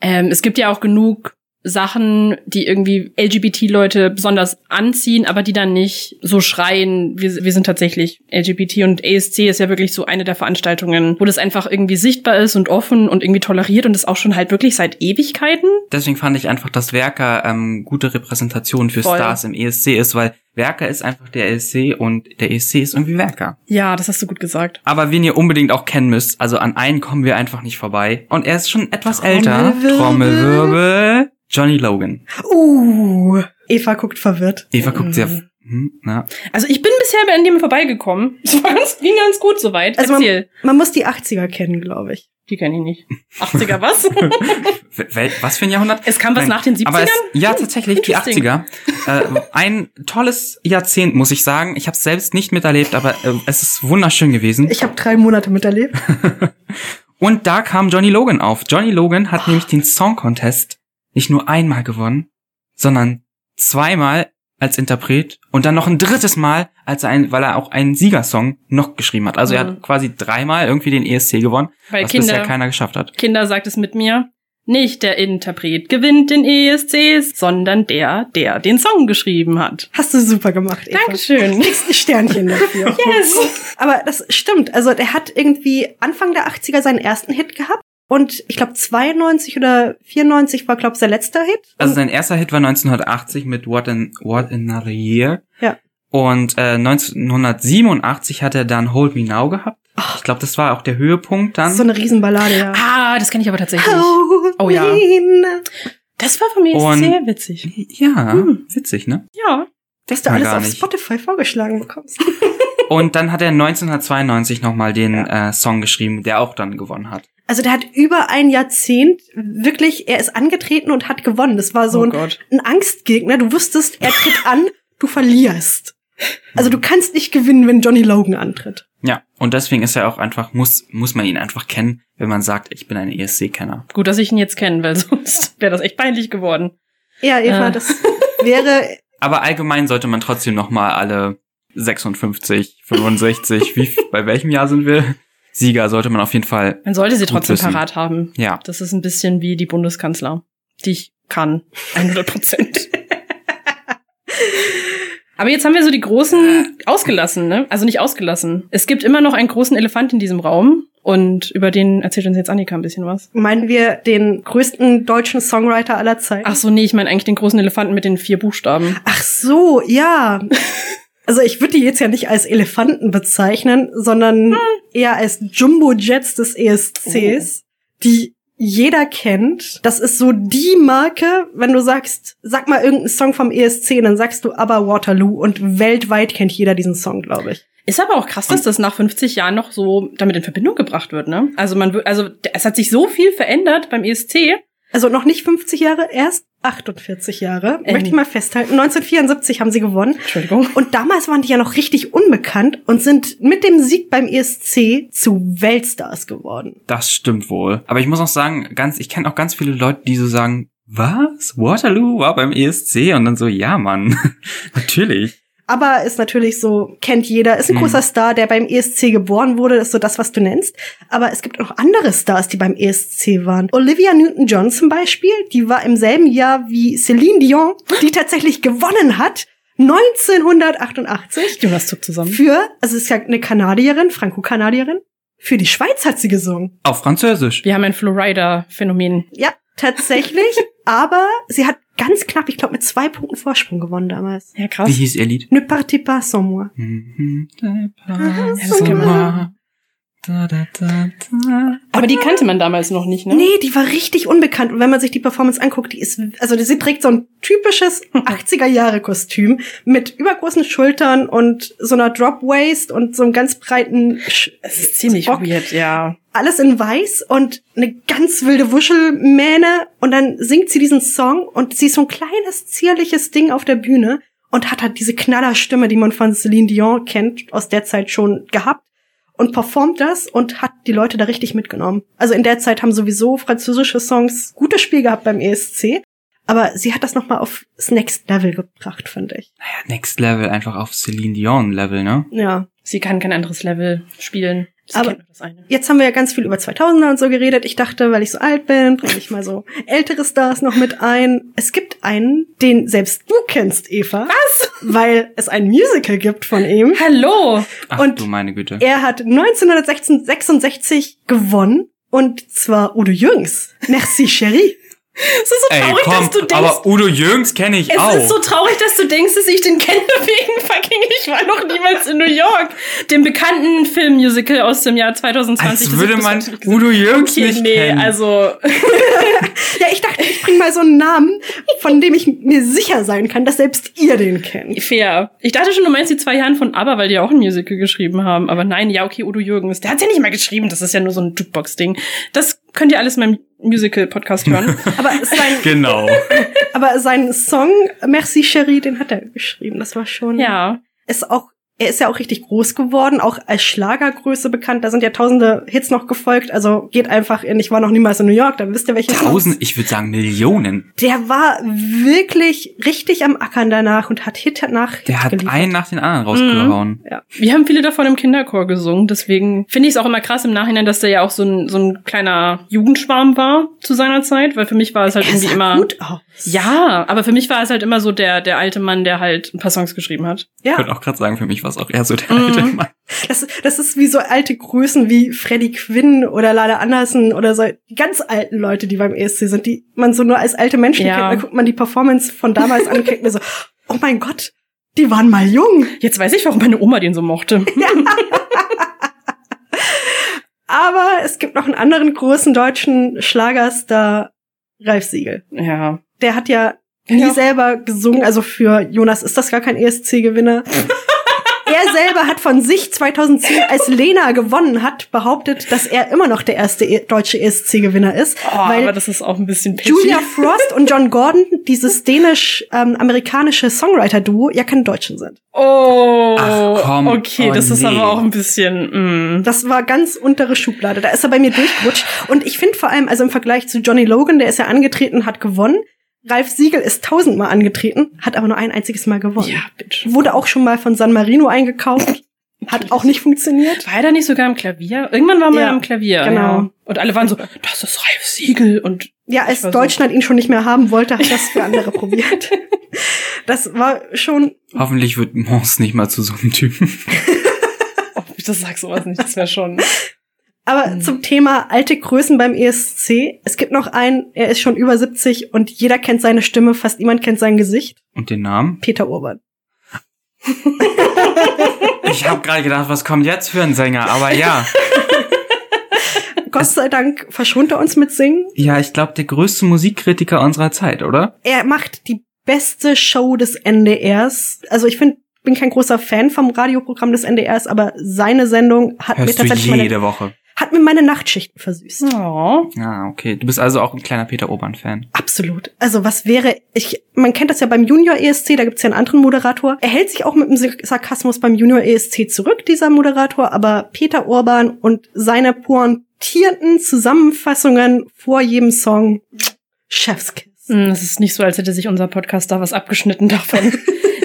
ähm, es gibt ja auch genug Sachen, die irgendwie LGBT-Leute besonders anziehen, aber die dann nicht so schreien, wir, wir sind tatsächlich LGBT und ASC ist ja wirklich so eine der Veranstaltungen, wo das einfach irgendwie sichtbar ist und offen und irgendwie toleriert und das auch schon halt wirklich seit Ewigkeiten. Deswegen fand ich einfach, dass Werker ähm, gute Repräsentation für Voll. Stars im ESC ist, weil Werker ist einfach der ESC und der ESC ist irgendwie Werker. Ja, das hast du gut gesagt. Aber wen ihr unbedingt auch kennen müsst, also an einen kommen wir einfach nicht vorbei. Und er ist schon etwas Trommelwirbel. älter. Trommelwirbel. Johnny Logan. Uh, Eva guckt verwirrt. Eva guckt sehr. Hm, na. Also ich bin bisher an dem vorbeigekommen. Es war ganz, ging ganz gut soweit. Also Erzähl. man, man muss die 80er kennen, glaube ich. Die kenne ich nicht. 80er was? Wel was für ein Jahrhundert? Es kam was nach den 70ern? Aber es, ja, tatsächlich, die Interesting. 80er. Äh, ein tolles Jahrzehnt, muss ich sagen. Ich habe es selbst nicht miterlebt, aber äh, es ist wunderschön gewesen. Ich habe drei Monate miterlebt. Und da kam Johnny Logan auf. Johnny Logan hat nämlich den Song Contest nicht nur einmal gewonnen, sondern zweimal als Interpret und dann noch ein drittes Mal, als er ein, weil er auch einen Siegersong noch geschrieben hat. Also er Mhm. hat quasi dreimal irgendwie den ESC gewonnen, Weil was bisher Kinder, keiner geschafft hat. Kinder sagt es mit mir. Nicht der Interpret gewinnt den ESCs, sondern der, der den Song geschrieben hat. Hast du super gemacht, Eva. Dankeschön. Kriegst ein Sternchen dafür. Yes. Aber das stimmt. Also der hat irgendwie Anfang der 80er seinen ersten Hit gehabt. Und ich glaube 92 oder 94 war, glaube ich, sein letzter Hit. Also sein erster Hit war 1980 mit What, in, What Another Year. Ja. Und äh, 1987 hat er dann Hold Me Now gehabt. Ich glaube, das war auch der Höhepunkt dann. so eine Riesenballade, ja. Ah, das kenne ich aber tatsächlich. Hold Oh ja. Das war von mir Und- sehr witzig. ja, Hm. witzig, ne? Ja. Dass du alles auf nicht. Spotify vorgeschlagen bekommst. Und dann hat er 1992 nochmal den äh, Song geschrieben, der auch dann gewonnen hat. Also der hat über ein Jahrzehnt wirklich, er ist angetreten und hat gewonnen. Das war so oh ein, Gott. ein Angstgegner. Du wusstest, er tritt an, du verlierst. Also du kannst nicht gewinnen, wenn Johnny Logan antritt. Ja, und deswegen ist er auch einfach, muss, muss man ihn einfach kennen, wenn man sagt, ich bin ein ESC-Kenner. Gut, dass ich ihn jetzt kenne, weil sonst wäre das echt peinlich geworden. Ja, Eva, Äh. das wäre Aber allgemein sollte man trotzdem nochmal alle 56, 65, wie, bei welchem Jahr sind wir? Sieger sollte man auf jeden Fall, Man sollte sie trotzdem wissen. parat haben. ja. Das ist ein bisschen wie die Bundeskanzler, die ich kann. 100 Prozent. Aber jetzt haben wir so die großen ausgelassen, ne? Also nicht ausgelassen. Es gibt immer noch einen großen Elefant in diesem Raum und über den erzählt uns jetzt Annika ein bisschen was. meinen wir den größten deutschen Songwriter aller Zeiten. Ach so, nee, ich meine eigentlich den großen Elefanten mit den vier Buchstaben. Ach so, ja. Also ich würde die jetzt ja nicht als Elefanten bezeichnen, sondern eher als Jumbo-Jets des ESCs, die jeder kennt. Das ist so die Marke, wenn du sagst, sag mal irgendeinen Song vom ESC, dann sagst du aber Waterloo und weltweit kennt jeder diesen Song, glaube ich. Ist aber auch krass, dass das nach 50 Jahren noch so damit in Verbindung gebracht wird, ne? Also man wird, also es hat sich so viel verändert beim ESC. Also noch nicht 50 Jahre, erst 48 Jahre. Ähm. Möchte ich mal festhalten. 1974 haben sie gewonnen. Entschuldigung. Und damals waren die ja noch richtig unbekannt und sind mit dem Sieg beim ESC zu Weltstars geworden. Das stimmt wohl. Aber ich muss auch sagen, ganz, ich kenne auch ganz viele Leute, die so sagen, was? Waterloo war beim ESC? Und dann so, ja, Mann. Natürlich. Aber ist natürlich so, kennt jeder, ist ein Mhm. großer Star, der beim ESC geboren wurde, ist so das, was du nennst. Aber es gibt auch andere Stars, die beim ESC waren. Olivia Newton-John zum Beispiel, die war im selben Jahr wie Celine Dion, die tatsächlich gewonnen hat, 1988. Jonas zuckt zusammen. Für, also ist ja eine Kanadierin, Franco-Kanadierin. Für die Schweiz hat sie gesungen. Auf Französisch. Wir haben ein Flowrider-Phänomen. Ja, tatsächlich. aber sie hat ganz knapp, ich glaube, mit zwei Punkten Vorsprung gewonnen damals. Ja, Wie krass. hieß ihr Lied? Ne partez pas sans moi. Mhm. das kennt man. Da, da, da, da. Aber die kannte man damals noch nicht, ne? Nee, die war richtig unbekannt. Und wenn man sich die Performance anguckt, die ist, also sie trägt so ein typisches 80er-Jahre-Kostüm mit übergroßen Schultern und so einer Drop-Waist und so einem ganz breiten, Sch Es ist ziemlich Rock. weird, ja. alles in weiß und eine ganz wilde Wuschelmähne und dann singt sie diesen Song und sie ist so ein kleines, zierliches Ding auf der Bühne und hat halt diese Knallerstimme, die man von Celine Dion kennt, aus der Zeit schon gehabt. Und performt das und hat die Leute da richtig mitgenommen. Also in der Zeit haben sowieso französische Songs gutes Spiel gehabt beim ESC. Aber sie hat das nochmal aufs Next Level gebracht, finde ich. Naja, Next Level, einfach auf Celine Dion Level, ne? Ja. Sie kann kein anderes Level spielen. Aber- das eine. Jetzt haben wir ja ganz viel über 2000er und so geredet. Ich dachte, weil ich so alt bin, bringe ich mal so ältere Stars noch mit ein. Es gibt einen, den selbst du kennst, Eva. Was? Weil es ein Musical gibt von ihm. Hallo! Ach Und du meine Güte. Er hat 1966 gewonnen. Und zwar Udo Jürgens. Merci, Chérie. Es ist so Ey, traurig, komm, dass du denkst. aber Udo Jürgens kenne ich es auch. ist so traurig, dass du denkst, dass ich den kenne wegen fucking Ich war noch niemals in New York. Dem bekannten Filmmusical aus dem Jahr 2020. Als das würde man Udo Jürgens Okay, nicht nee, kennen. also Ja, ich dachte, ich bringe mal so einen Namen, von dem ich mir sicher sein kann, dass selbst ihr den kennt. fair. Ich dachte schon, du meinst die zwei Herren von ABBA, weil die auch ein Musical geschrieben haben. Aber nein, ja, okay, Udo Jürgens. Der hat's ja nicht mal geschrieben. Das ist ja nur so ein Jukebox-Ding. Das könnt ihr alles in meinem Musical-Podcast hören. Aber sein, Genau. aber seinen Song Merci Chérie, den hat er geschrieben. Das war schon. ja. Ist auch, er ist ja auch richtig groß geworden, auch als Schlagergröße bekannt. Da sind ja tausende Hits noch gefolgt. Also geht einfach in, ich war noch niemals in New York, dann wisst ihr welche. Tausend, ich würde sagen Millionen. Der war wirklich richtig am Ackern danach und hat Hit nach Hit Der hat geliefert. einen nach den anderen rausgehauen. Ja. Wir haben viele davon im Kinderchor gesungen, deswegen finde ich es auch immer krass im Nachhinein, dass der ja auch so ein, so ein kleiner Jugendschwarm war zu seiner Zeit, weil für mich war es halt Er irgendwie sah immer. gut aus. Ja, aber für mich war es halt immer so der, der alte Mann, der halt ein paar Songs geschrieben hat. Ich Ja. würde auch gerade sagen, für mich war es auch eher so der Mhm. alte Mann. Das, das ist wie so alte Größen wie Freddie Quinn oder Lala Anderson oder so die ganz alten Leute, die beim ESC sind, die man so nur als alte Menschen Ja. kennt. Da guckt man die Performance von damals an und kriegt mir so, oh mein Gott, die waren mal jung. Jetzt weiß ich, warum meine Oma den so mochte. Aber es gibt noch einen anderen großen deutschen Schlagerstar, Ralf Siegel. Ja. Der hat ja nie Ja. selber gesungen, also für Jonas ist das gar kein ESC-Gewinner. er selber hat von sich 2010, als Lena gewonnen hat, behauptet, dass er immer noch der erste e deutsche ESC-Gewinner ist. Oh, weil aber das ist auch ein bisschen pitchy. Julia Frost und John Gordon, dieses dänisch-amerikanische Songwriter-Duo, ja keine Deutschen sind. Oh, Ach, komm. okay, Oh, das ist nee. aber auch ein bisschen. Mm. Das war ganz untere Schublade. Da ist er bei mir durchgerutscht. Und ich finde vor allem, also im Vergleich zu Johnny Logan, der ist ja angetreten, hat gewonnen. Ralf Siegel ist tausendmal angetreten, hat aber nur ein einziges Mal gewonnen. Ja, bitch. Wurde auch schon mal von San Marino eingekauft. Hat auch nicht funktioniert. War er da nicht sogar am Klavier? Irgendwann war man Ja, am Klavier. genau. Ja. Und alle waren so, das ist Ralf Siegel. Und Ja, als war so- Deutschland ihn schon nicht mehr haben wollte, hat das für andere probiert. Das war schon, Hoffentlich wird Mons nicht mal zu so einem Typen. oh, das sag sowas nicht. Das wäre schon. Aber Mhm. zum Thema alte Größen beim ESC. Es gibt noch einen, er ist schon über 70 und jeder kennt seine Stimme, fast niemand kennt sein Gesicht. Und den Namen? Peter Urban. Ich habe gerade gedacht, was kommt jetzt für ein Sänger? Aber ja. Gott sei Dank verschont er uns mit Singen. Ja, ich glaube, der größte Musikkritiker unserer Zeit, oder? Er macht die beste Show des NDRs. Also ich finde, bin kein großer Fan vom Radioprogramm des NDRs, aber seine Sendung hat mir Hörst du tatsächlich jede meine, Woche. Hat mir meine Nachtschichten versüßt. Oh. Ah, okay. Du bist also auch ein kleiner Peter Urban-Fan. Absolut. Also was wäre, ich, man kennt das ja beim Junior ESC, da gibt's ja einen anderen Moderator. Er hält sich auch mit dem Sarkasmus beim Junior ESC zurück, dieser Moderator, aber Peter Urban und seine pointierten Zusammenfassungen vor jedem Song, Chefskiss. Hm, Es ist nicht so, als hätte sich unser Podcast da was abgeschnitten davon.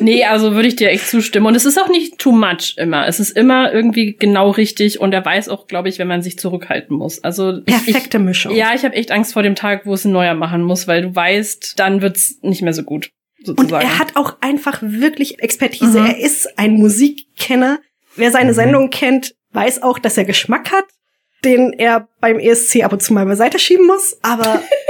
nee, also würde ich dir echt zustimmen. Und es ist auch nicht too much immer. Es ist immer irgendwie genau richtig und er weiß auch, glaube ich, wenn man sich zurückhalten muss. Also ich, Perfekte Mischung. Ich, ja, ich habe echt Angst vor dem Tag, wo es ein neuer machen muss, weil du weißt, dann wird's nicht mehr so gut. Und Sozusagen. er hat auch einfach wirklich Expertise. Mhm. Er ist ein Musikkenner. Wer seine Mhm. Sendung kennt, weiß auch, dass er Geschmack hat, den er beim ESC ab und zu mal beiseite schieben muss. Aber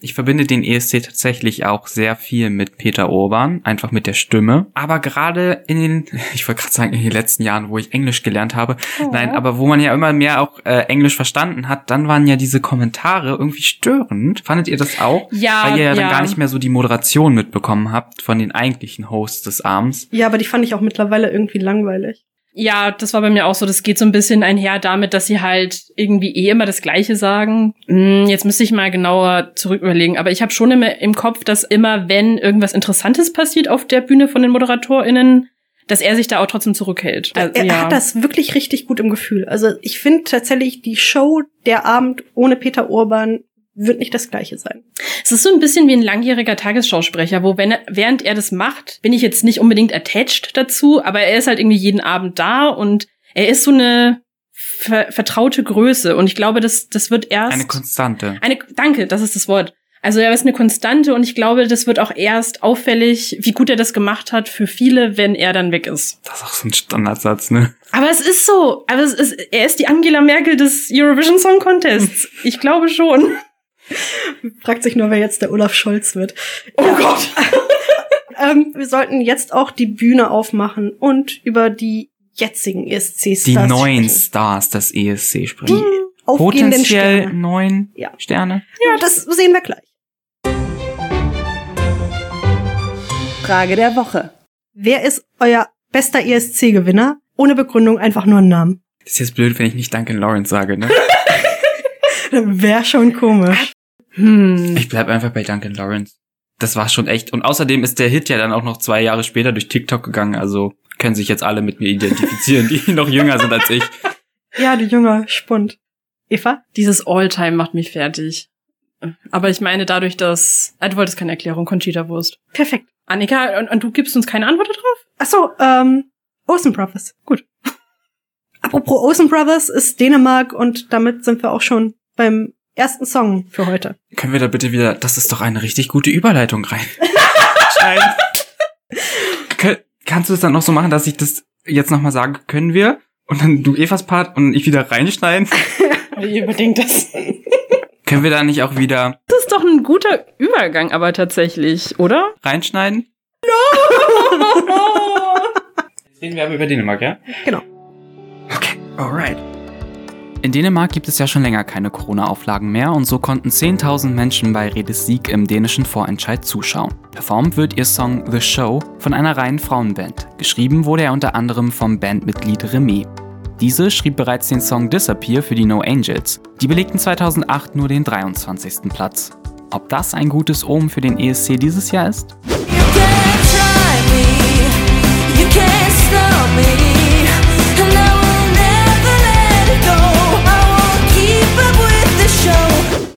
Ich verbinde den ESC tatsächlich auch sehr viel mit Peter Urban, einfach mit der Stimme. Aber gerade in den, ich wollte gerade sagen, in den letzten Jahren, wo ich Englisch gelernt habe, Oh. nein, aber wo man ja immer mehr auch äh, Englisch verstanden hat, dann waren ja diese Kommentare irgendwie störend. Fandet ihr das auch? Ja, Weil ihr ja, ja. dann gar nicht mehr so die Moderation mitbekommen habt von den eigentlichen Hosts des Abends. ja, aber die fand ich auch mittlerweile irgendwie langweilig. Ja, das war bei mir auch so. Das geht so ein bisschen einher damit, dass sie halt irgendwie eh immer das Gleiche sagen. Hm, jetzt müsste ich mal genauer zurück überlegen. Aber ich habe schon immer im Kopf, dass immer, wenn irgendwas Interessantes passiert auf der Bühne von den ModeratorInnen, dass er sich da auch trotzdem zurückhält. Also, er ja. hat das wirklich richtig gut im Gefühl. Also ich finde tatsächlich, die Show, der Abend ohne Peter Urban wird nicht das gleiche sein. Es ist so ein bisschen wie ein langjähriger Tagesschausprecher, wo wenn er, während er das macht, bin ich jetzt nicht unbedingt attached dazu, aber er ist halt irgendwie jeden Abend da und er ist so eine ver vertraute Größe und ich glaube, das das wird erst Eine Konstante. eine danke, das ist das Wort. Also er ist eine Konstante und ich glaube, das wird auch erst auffällig, wie gut er das gemacht hat für viele, wenn er dann weg ist. Das ist auch so ein Standardsatz, ne? Aber es ist so, aber es ist, er ist die Angela Merkel des Eurovision Song Contests. Ich glaube schon. Fragt sich nur, wer jetzt der Olaf Scholz wird. Oh Gott. Ähm, wir sollten jetzt auch die Bühne aufmachen und über die jetzigen ESC-Stars Die neuen sprechen. Stars des ESC sprechen. Die aufgehenden Potenziell Sterne. neun Ja. Sterne. Ja, das sehen wir gleich. Frage der Woche. Wer ist euer bester ESC-Gewinner? Ohne Begründung, einfach nur einen Namen. Ist jetzt blöd, wenn ich nicht Duncan Lawrence sage, ne? Wäre schon komisch. Hm. Ich bleib einfach bei Duncan Lawrence. Das war schon echt. Und außerdem ist der Hit ja dann auch noch zwei Jahre später durch TikTok gegangen. Also können sich jetzt alle mit mir identifizieren, die noch jünger sind als ich. Ja, die junge Spund. Eva? Dieses All-Time macht mich fertig. Aber ich meine dadurch, dass... Ah, du wolltest keine Erklärung, Conchita Wurst. Perfekt. Annika, und, und du gibst uns keine Antwort darauf? Ach so, ähm, Olsen Brothers. Gut. Apropos Olsen Brothers ist Dänemark und damit sind wir auch schon beim ersten Song für heute. Können wir da bitte wieder, das ist doch eine richtig gute Überleitung rein. Kannst du es dann noch so machen, dass ich das jetzt nochmal sage, können wir? Und dann du Evas Part und ich wieder reinschneiden? Wie überdenkt das? Können wir da nicht auch wieder Das ist doch ein guter Übergang, aber tatsächlich, oder? reinschneiden? Jetzt reden wir aber über Dänemark, ja? Genau. Okay, alright. In Dänemark gibt es ja schon länger keine Corona-Auflagen mehr und so konnten 10.000 Menschen bei Redes Sieg im dänischen Vorentscheid zuschauen. Performt wird ihr Song The Show von einer reinen Frauenband. Geschrieben wurde er unter anderem vom Bandmitglied Remé. Diese schrieb bereits den Song Disappear für die No Angels. Die belegten 2008 nur den 23. Platz. Ob das ein gutes Omen für den ESC dieses Jahr ist?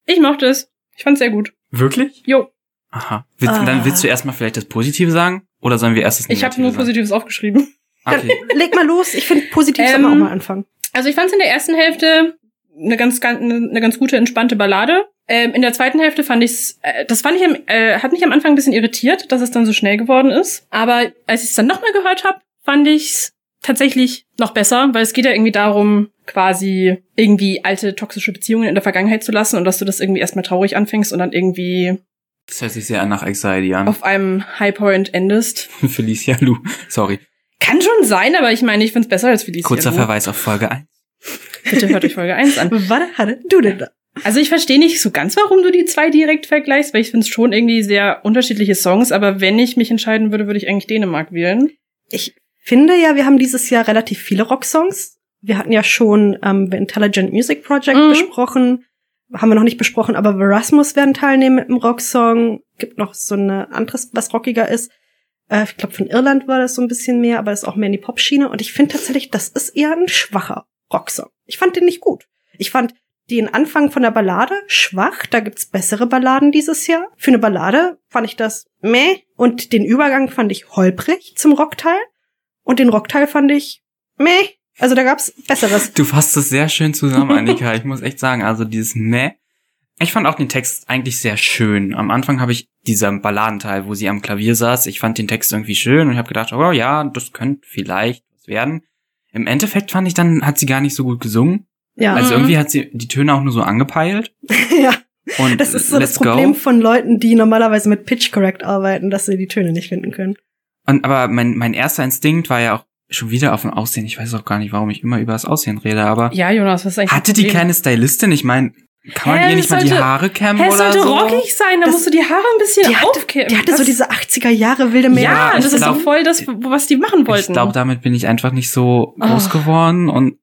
Ich mochte es. Ich fand's sehr gut. Wirklich? Jo. Aha. Willst, Ah. Dann willst du erstmal vielleicht das Positive sagen? Oder sollen wir erst das Ich habe Negative nur sagen? Positives aufgeschrieben. Okay. Leg mal los. Ich finde positiv Ähm, soll man auch mal anfangen. Also ich fand's in der ersten Hälfte eine ganz, ganz eine, eine ganz gute entspannte Ballade. Ähm, in der zweiten Hälfte fand ich's, äh, das fand ich, am, äh, hat mich am Anfang ein bisschen irritiert, dass es dann so schnell geworden ist. Aber als ich es dann nochmal gehört habe, fand ich's tatsächlich noch besser, weil es geht ja irgendwie darum, quasi irgendwie alte toxische Beziehungen in der Vergangenheit zu lassen und dass du das irgendwie erstmal traurig anfängst und dann irgendwie Das hört sich sehr nach Anxiety an. auf einem Highpoint endest. Felicia Lu. Sorry. Kann schon sein, aber ich meine, ich find's besser als Felicia. Kurzer Lu. Verweis auf Folge 1. Bitte hört euch Folge 1 an. Was hatte du denn da? Also ich verstehe nicht so ganz, warum du die zwei direkt vergleichst, weil ich finde es schon irgendwie sehr unterschiedliche Songs, aber wenn ich mich entscheiden würde, würde ich eigentlich Dänemark wählen. Ich finde ja, wir haben dieses Jahr relativ viele Rocksongs. Wir hatten ja schon ähm, The Intelligent Music Project Mhm. besprochen. Haben wir noch nicht besprochen, aber Verasmus werden teilnehmen mit einem Rocksong. Gibt noch so eine anderes, was rockiger ist. Äh, ich glaube, von Irland war das so ein bisschen mehr, aber das ist auch mehr in die Popschiene. Und ich finde tatsächlich, das ist eher ein schwacher Rocksong. Ich fand den nicht gut. Ich fand den Anfang von der Ballade schwach. Da gibt's bessere Balladen dieses Jahr. Für eine Ballade fand ich das meh. Und den Übergang fand ich holprig zum Rockteil. Und den Rockteil fand ich meh. Also da gab's Besseres. Du fasst es sehr schön zusammen, Annika. Ich muss echt sagen, also dieses Meh. Ich fand auch den Text eigentlich sehr schön. Am Anfang habe ich dieser Balladenteil, wo sie am Klavier saß, ich fand den Text irgendwie schön und habe gedacht, oh ja, das könnte vielleicht was werden. Im Endeffekt fand ich dann, hat sie gar nicht so gut gesungen. Ja. Also Mhm. irgendwie hat sie die Töne auch nur so angepeilt. ja. Und Das ist so das Problem go. von Leuten, die normalerweise mit Pitch Correct arbeiten, dass sie die Töne nicht finden können. Und aber mein, mein erster Instinkt war ja auch schon wieder auf dem Aussehen. Ich weiß auch gar nicht, warum ich immer über das Aussehen rede, aber Ja, Jonas, was ist eigentlich hatte das die keine Stylistin? Ich meine, kann man Hä, ihr nicht mal die sollte- Haare kämmen Hä, es oder sollte so? rockig sein, da Das- musst du die Haare ein bisschen Die hatte, aufkämmen. die hatte so Was? diese 80er Jahre wilde Meer. Ja, das ist glaub- doch voll das, was die machen wollten. Ich glaube, damit bin ich einfach nicht so groß Oh. geworden und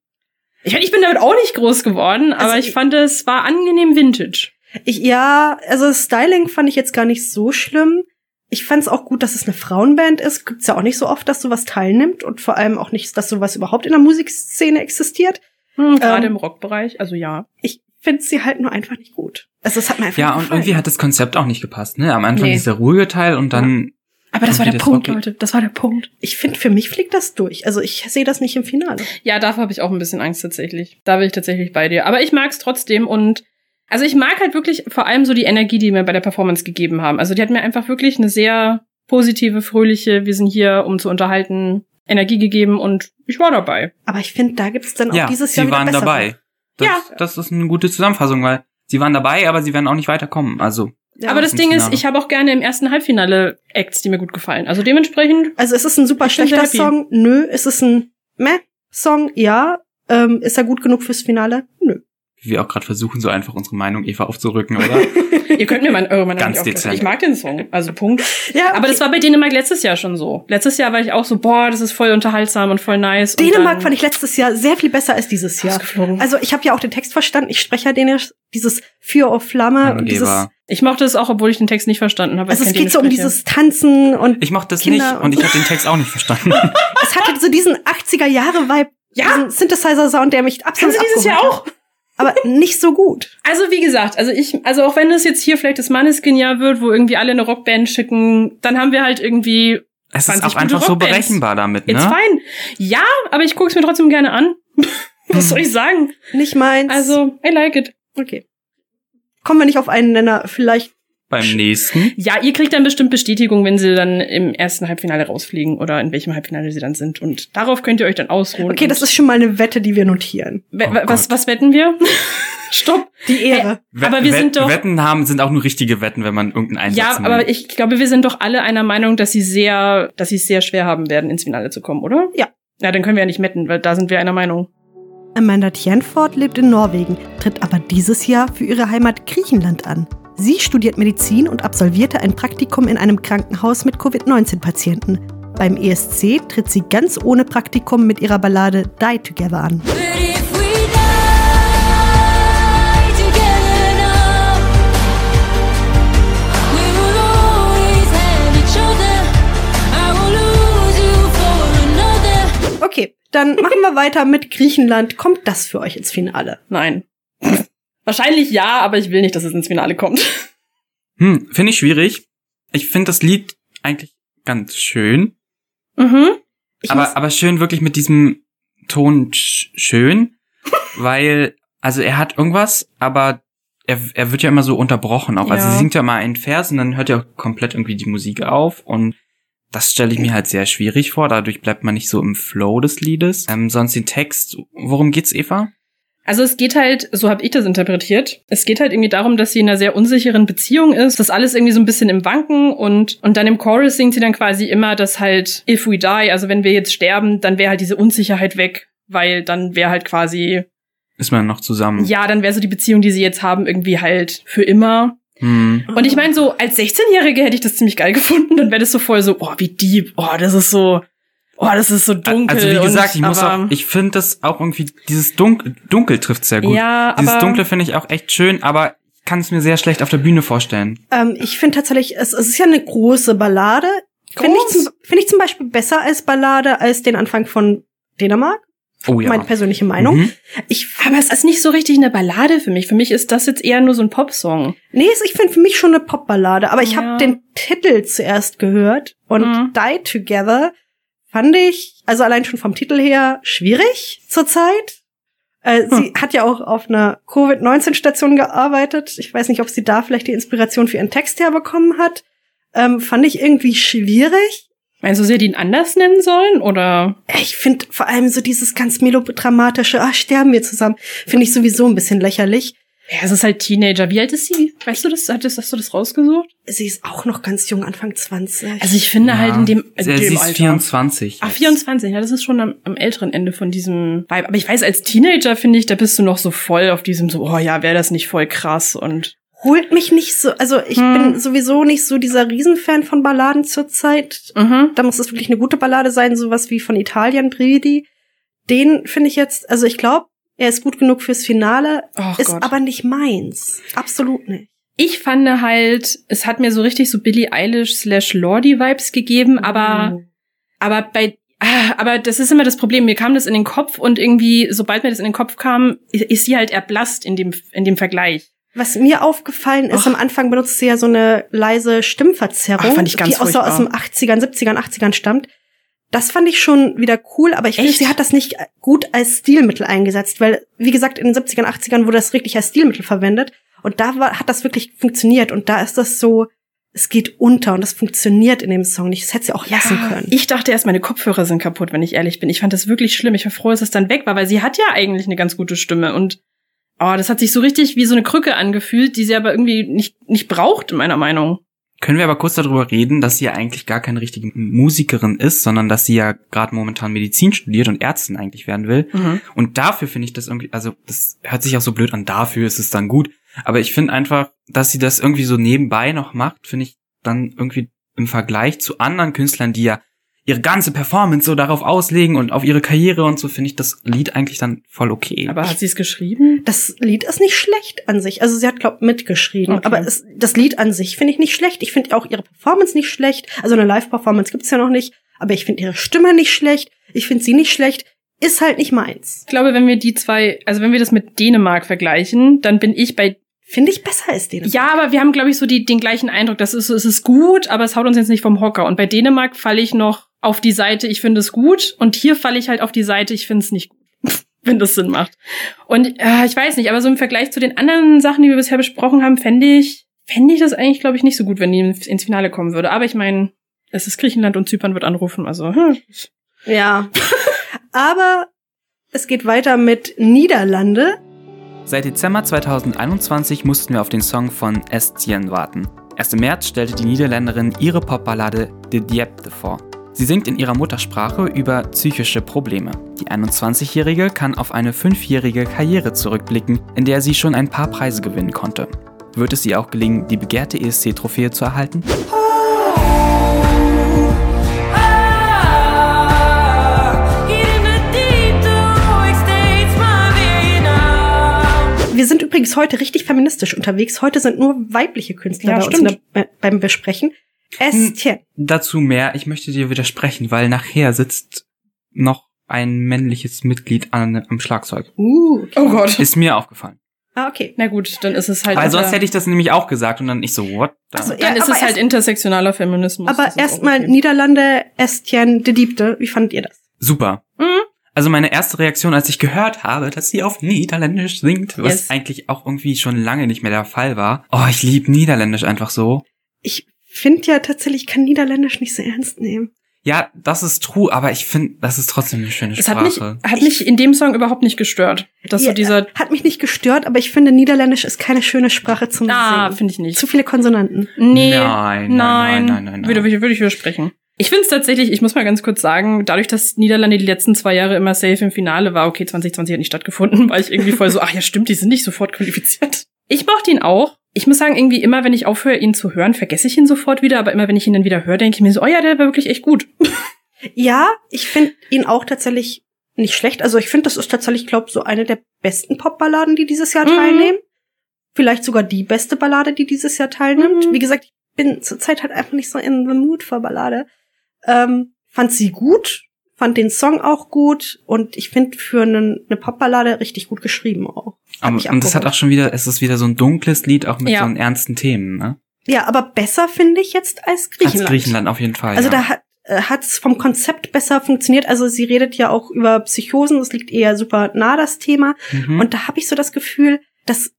ich, mein, ich bin damit auch nicht groß geworden, aber Also ich ich- fand es war angenehm vintage. Ich, ja, also Styling fand ich jetzt gar nicht so schlimm. Ich fand's auch gut, dass es eine Frauenband ist. Gibt's ja auch nicht so oft, dass sowas teilnimmt und vor allem auch nicht, dass sowas überhaupt in der Musikszene existiert. Hm, Gerade Ähm, im Rockbereich, also ja. Ich finde sie halt nur einfach nicht gut. Also es hat mir einfach Ja, nicht und irgendwie hat das Konzept auch nicht gepasst, ne? Am Anfang Nee. dieser ruhige Teil und dann Aber das war der das Punkt, war- Leute. Das war der Punkt. ich finde, für mich fliegt das durch. Also ich sehe das nicht im Finale. Ja, davor habe ich auch ein bisschen Angst tatsächlich. Da bin ich tatsächlich bei dir. Aber ich mag es trotzdem und also ich mag halt wirklich vor allem so die Energie, die mir bei der Performance gegeben haben. Also die hat mir einfach wirklich eine sehr positive, fröhliche, wir sind hier, um zu unterhalten, Energie gegeben und ich war dabei. Aber ich finde, da gibt's dann auch ja, dieses sie Jahr wieder waren bessere. dabei. Das, Ja. das ist eine gute Zusammenfassung, weil sie waren dabei, aber sie werden auch nicht weiterkommen. Also Ja. Aber das Ding ist, Finale. ich habe auch gerne im ersten Halbfinale Acts, die mir gut gefallen. Also dementsprechend, Also es ist ein super schlechter happy. Song. Nö. Ist es ein Meh-Song? Ja. Ähm, ist er gut genug fürs Finale? Nö. Wie wir auch gerade versuchen, so einfach unsere Meinung Eva aufzurücken, oder? ihr könnt mir mein, eure Meinung Ganz dezent. Ich mag den Song. Also Punkt. Ja, Aber das war bei Dänemark letztes Jahr schon so. Letztes Jahr war ich auch so, boah, das ist voll unterhaltsam und voll nice. und Dänemark fand ich letztes Jahr sehr viel besser als dieses Jahr. Also ich habe ja auch den Text verstanden. Ich spreche ja Dänisch. Dieses Feuer auf Flamme und dieses. Angeber. Ich mochte es auch, obwohl ich den Text nicht verstanden habe. Also es geht so um dieses Tanzen und Ich mochte das Kinder nicht und ich habe den Text auch nicht verstanden. es hatte so diesen 80er Jahre Vibe, Ja. diesen Synthesizer Sound, der mich Haben absolut sie dieses Jahr hat. Aber nicht so gut. Also wie gesagt, also ich, also auch wenn es jetzt hier vielleicht das Manneskin-Jahr wird, wo irgendwie alle eine Rockband schicken, dann haben wir halt irgendwie, Es 20 ist auch einfach so Rockbands. berechenbar damit, it's ne? fine. Ja, aber ich gucke es mir trotzdem gerne an. Was soll ich sagen? Nicht meins. Also, I like it. okay. Kommen wir nicht auf einen Nenner, vielleicht Beim nächsten. Ja, ihr kriegt dann bestimmt Bestätigung, wenn sie dann im ersten Halbfinale rausfliegen oder in welchem Halbfinale sie dann sind. Und darauf könnt ihr euch dann ausruhen. Okay, das ist schon mal eine Wette, die wir notieren. We- Oh was, was wetten wir? Stopp. Die Ehre. Aber wir Wett- sind doch- Wetten haben sind auch nur richtige Wetten, wenn man irgendeinen Einsatz Ja, nimmt. aber ich glaube, wir sind doch alle einer Meinung, dass sie sehr, dass sie es sehr schwer haben werden, ins Finale zu kommen, oder? Ja. Ja, dann können wir ja nicht metten, weil da sind wir einer Meinung. Amanda Tienford lebt in Norwegen, tritt aber dieses Jahr für ihre Heimat Griechenland an. Sie studiert Medizin und absolvierte ein Praktikum in einem Krankenhaus mit Covid-19-Patienten. Beim ESC tritt sie ganz ohne Praktikum mit ihrer Ballade Die Together an. Okay, dann machen wir weiter mit Griechenland. Kommt das für euch ins Finale? Nein. Wahrscheinlich ja, aber ich will nicht, dass es ins Finale kommt. Hm, finde ich schwierig. Ich finde das Lied eigentlich ganz schön. Mhm. Ich aber, aber schön wirklich mit diesem Ton sch schön, weil, also er hat irgendwas, aber er, er wird ja immer so unterbrochen auch. Also Ja. sie singt ja mal einen Vers und dann hört ja komplett irgendwie die Musik auf und das stelle ich mir halt sehr schwierig vor. Dadurch bleibt man nicht so im Flow des Liedes. Ähm, sonst den Text. Worum geht's, Eva? Also es geht halt, so habe ich das interpretiert, es geht halt irgendwie darum, dass sie in einer sehr unsicheren Beziehung ist, das alles irgendwie so ein bisschen im Wanken und, und dann im Chorus singt sie dann quasi immer, dass halt, if we die, also wenn wir jetzt sterben, dann wäre halt diese Unsicherheit weg, weil dann wäre halt quasi, Ist man noch zusammen? ja, dann wäre so die Beziehung, die sie jetzt haben, irgendwie halt für immer. Hm. Und ich meine, so als 16-Jährige hätte ich das ziemlich geil gefunden, dann wäre das so voll so, oh, wie deep, oh, das ist so, oh, das ist so dunkel. Also wie gesagt, und, ich muss auch, ich finde das auch irgendwie, dieses Dunkel, Dunkel trifft sehr gut. Ja, dieses aber- Dunkle finde ich auch echt schön, aber ich kann es mir sehr schlecht auf der Bühne vorstellen. Ähm, ich finde tatsächlich, es, es ist ja eine große Ballade. Finde ich, zum- finde ich zum Beispiel besser als Ballade als den Anfang von Dänemark. Oh ja. Meine persönliche Meinung. Mhm. Ich, Aber es ist nicht so richtig eine Ballade für mich. Für mich ist das jetzt eher nur so ein Popsong. nee, es- ich finde für mich schon eine Popballade, aber ich Ja. habe den Titel zuerst gehört und Mhm. Die Together fand ich, also allein schon vom Titel her, schwierig zurzeit. Äh, Sie hat ja auch auf einer Covid-19-Station gearbeitet. Ich weiß nicht, ob sie da vielleicht die Inspiration für ihren Text herbekommen hat. Ähm, fand ich irgendwie schwierig. Meinst du, sie hätte ihn anders nennen sollen? Oder? Ich finde vor allem so dieses ganz melodramatische, ah, sterben wir zusammen, finde ich sowieso ein bisschen lächerlich. Ja, es ist halt Teenager. Wie alt ist sie? Weißt du das? Hattest, hast du das rausgesucht? Sie ist auch noch ganz jung, Anfang 20. Also ich finde Ja. halt in dem, in sie, dem sie ist Alter. 24. Ach, 24. Ja, das ist schon am, am älteren Ende von diesem Vibe. Aber ich weiß, als Teenager finde ich, da bist du noch so voll auf diesem so, oh ja, wäre das nicht voll krass und Holt mich nicht so, also ich Hm. bin sowieso nicht so dieser Riesenfan von Balladen zurzeit. mhm. Da muss es wirklich eine gute Ballade sein, sowas wie von Italien, Brividi. Den finde ich jetzt, also ich glaube, er ist gut genug fürs Finale, Oh ist Gott. aber nicht meins. Absolut nicht. Ich fand halt, es hat mir so richtig so Billie Eilish slash Lordi Vibes gegeben, aber, aber bei, ah, aber das ist immer das Problem. Mir kam das in den Kopf und irgendwie, sobald mir das in den Kopf kam, ist, sie halt erblasst in dem, in dem Vergleich. Was mir aufgefallen ist, Ach. am Anfang benutzt sie ja so eine leise Stimmverzerrung, Ach, fand ich ganz die auch so aus den furchtbar. 80ern, 70ern, 80ern stammt. Das fand ich schon wieder cool, aber ich finde, sie hat das nicht gut als Stilmittel eingesetzt, weil, wie gesagt, in den 70ern, 80ern wurde das wirklich als Stilmittel verwendet. Und da war, hat das wirklich funktioniert. Und da ist das so, es geht unter und das funktioniert in dem Song nicht. Das hätte sie auch lassen können. Ich dachte erst, meine Kopfhörer sind kaputt, wenn ich ehrlich bin. Ich fand das wirklich schlimm. Ich war froh, dass es dann weg war, weil sie hat ja eigentlich eine ganz gute Stimme und oh, das hat sich so richtig wie so eine Krücke angefühlt, die sie aber irgendwie nicht, nicht braucht, in meiner Meinung. Können wir aber kurz darüber reden, dass sie ja eigentlich gar keine richtige Musikerin ist, sondern dass sie ja gerade momentan Medizin studiert und Ärztin eigentlich werden will. Und dafür finde ich das irgendwie, also das hört sich auch so blöd an, dafür ist es dann gut. Aber ich finde einfach, dass sie das irgendwie so nebenbei noch macht, finde ich dann irgendwie im Vergleich zu anderen Künstlern, die ja ihre ganze Performance so darauf auslegen und auf ihre Karriere und so, finde ich das Lied eigentlich dann voll okay. Aber hat sie es geschrieben? Das Lied ist nicht schlecht an sich. Also sie hat, glaub, mitgeschrieben. Okay. Aber es, das Lied an sich finde ich nicht schlecht. Ich finde auch ihre Performance nicht schlecht. Also eine Live-Performance gibt's ja noch nicht. Aber ich finde ihre Stimme nicht schlecht. Ich finde sie nicht schlecht. Ist halt nicht meins. Ich glaube, wenn wir die zwei, also wenn wir das mit Dänemark vergleichen, dann bin ich bei Finde ich besser als den. Ja, aber wir haben, glaube ich, so die, den gleichen Eindruck. Das ist, es ist gut, aber es haut uns jetzt nicht vom Hocker. Und bei Dänemark falle ich noch auf die Seite, ich finde es gut. Und hier falle ich halt auf die Seite, ich finde es nicht gut. wenn das Sinn macht. Und äh, ich weiß nicht, aber so im Vergleich zu den anderen Sachen, die wir bisher besprochen haben, fände ich, fände ich das eigentlich, glaube ich, nicht so gut, wenn die ins Finale kommen würde. Aber ich meine, es ist Griechenland und Zypern wird anrufen, also. Hm. Ja. aber es geht weiter mit Niederlande. Seit Dezember 2021 mussten wir auf den Song von Estienne warten. Erst im März stellte die Niederländerin ihre Popballade De Diepte vor. Sie singt in ihrer Muttersprache über psychische Probleme. Die 21-Jährige kann auf eine fünfjährige Karriere zurückblicken, in der sie schon ein paar Preise gewinnen konnte. Wird es ihr auch gelingen, die begehrte ESC-Trophäe zu erhalten? Wir sind übrigens heute richtig feministisch unterwegs. Heute sind nur weibliche Künstler Ja, bei uns der, beim Besprechen. Estienne. Dazu mehr, ich möchte dir widersprechen, weil nachher sitzt noch ein männliches Mitglied an, am Schlagzeug. Uh, okay. Oh Gott. Ist mir aufgefallen. Ah, okay. Na gut, dann ist es halt. Weil sonst hätte ich das nämlich auch gesagt und dann ich so, what? the- Also, dann Ja, ist es halt intersektionaler Feminismus. Aber erstmal okay. Niederlande, Estienne, de Diepte. Wie fandet ihr das? Super. Mhm. Also meine erste Reaktion, als ich gehört habe, dass sie auf Niederländisch singt, was Yes. eigentlich auch irgendwie schon lange nicht mehr der Fall war. Oh, ich lieb Niederländisch einfach so. Ich finde ja tatsächlich, ich kann Niederländisch nicht so ernst nehmen. Ja, das ist true, aber ich finde, das ist trotzdem eine schöne Es hat mich, Sprache. hat mich in dem Song überhaupt nicht gestört. Dass Ja, so dieser, Hat mich nicht gestört, aber ich finde, Niederländisch ist keine schöne Sprache zum ah, Singen. finde ich nicht. Zu viele Konsonanten. Nee, Nein, nein, nein, nein, nein, nein. Würde, würde ich widersprechen. Ich finde es tatsächlich, ich muss mal ganz kurz sagen, dadurch, dass Niederlande die letzten zwei Jahre immer safe im Finale war, okay, 2020 hat nicht stattgefunden, war ich irgendwie voll so, ach ja, stimmt, die sind nicht sofort qualifiziert. Ich mochte ihn auch. Ich muss sagen, irgendwie immer, wenn ich aufhöre, ihn zu hören, vergesse ich ihn sofort wieder, aber immer, wenn ich ihn dann wieder höre, denke ich mir so, oh ja, der war wirklich echt gut. Ja, ich finde ihn auch tatsächlich nicht schlecht. Also ich finde, das ist tatsächlich, glaube so eine der besten Popballaden, die dieses Jahr Mhm. teilnehmen. Vielleicht sogar die beste Ballade, die dieses Jahr teilnimmt. Mhm. Wie gesagt, ich bin zurzeit halt einfach nicht so in the mood für Ballade. Ähm, fand sie gut, fand den Song auch gut und ich finde für eine, eine Popballade richtig gut geschrieben auch. Mich und das hat auch schon wieder, es ist wieder so ein dunkles Lied, auch mit Ja. so einen ernsten Themen, ne? Ja, aber besser finde ich jetzt als Griechenland. Als Griechenland auf jeden Fall. Also ja. da hat äh, hat es vom Konzept besser funktioniert. Also sie redet ja auch über Psychosen, das liegt eher super nah das Thema. Mhm. Und da habe ich so das Gefühl, das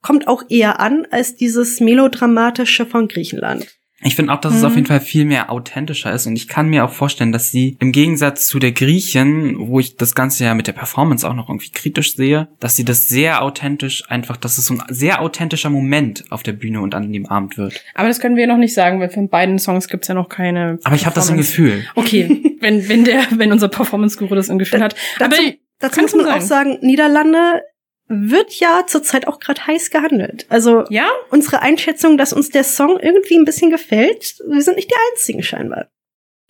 kommt auch eher an als dieses melodramatische von Griechenland. Ich finde auch, dass es Mhm. auf jeden Fall viel mehr authentischer ist und ich kann mir auch vorstellen, dass sie im Gegensatz zu der Griechen, wo ich das Ganze ja mit der Performance auch noch irgendwie kritisch sehe, dass sie das sehr authentisch einfach, dass es so ein sehr authentischer Moment auf der Bühne und an dem Abend wird. Aber das können wir noch nicht sagen, weil von beiden Songs gibt's ja noch keine. Aber ich habe das im Performance. Gefühl. Okay, wenn, wenn der, wenn unser Performance-Guru das im Gefühl hat. Aber Dazu, dazu muss man schon auch sagen, Niederlande wird ja zurzeit auch gerade heiß gehandelt. Also ja, unsere Einschätzung, dass uns der Song irgendwie ein bisschen gefällt, wir sind nicht die einzigen scheinbar.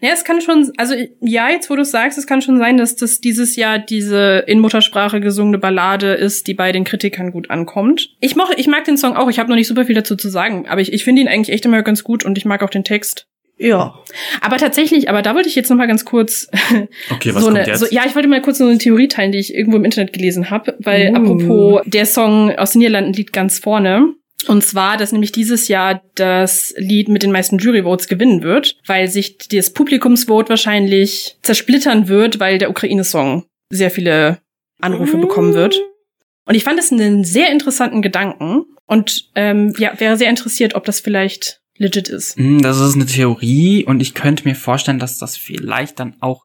Ja, es kann schon, also ja, jetzt wo du es sagst, es kann schon sein, dass das dieses Jahr diese in Muttersprache gesungene Ballade ist, die bei den Kritikern gut ankommt. Ich moch, ich mag den Song auch, ich habe noch nicht super viel dazu zu sagen, aber ich, ich finde ihn eigentlich echt immer ganz gut und ich mag auch den Text. Ja. Aber tatsächlich, aber da wollte ich jetzt noch mal ganz kurz Okay, was so kommt eine, jetzt? So, ja, ich wollte mal kurz so eine Theorie teilen, die ich irgendwo im Internet gelesen habe, weil Uh. apropos der Song aus den Niederlanden liegt ganz vorne. Und zwar, dass nämlich dieses Jahr das Lied mit den meisten Juryvotes gewinnen wird, weil sich das Publikumsvote wahrscheinlich zersplittern wird, weil der Ukraine-Song sehr viele Anrufe Mm. bekommen wird. Und ich fand es einen sehr interessanten Gedanken und ähm, ja, wäre sehr interessiert, ob das vielleicht legit ist. Hm, Das ist eine Theorie und ich könnte mir vorstellen, dass das vielleicht dann auch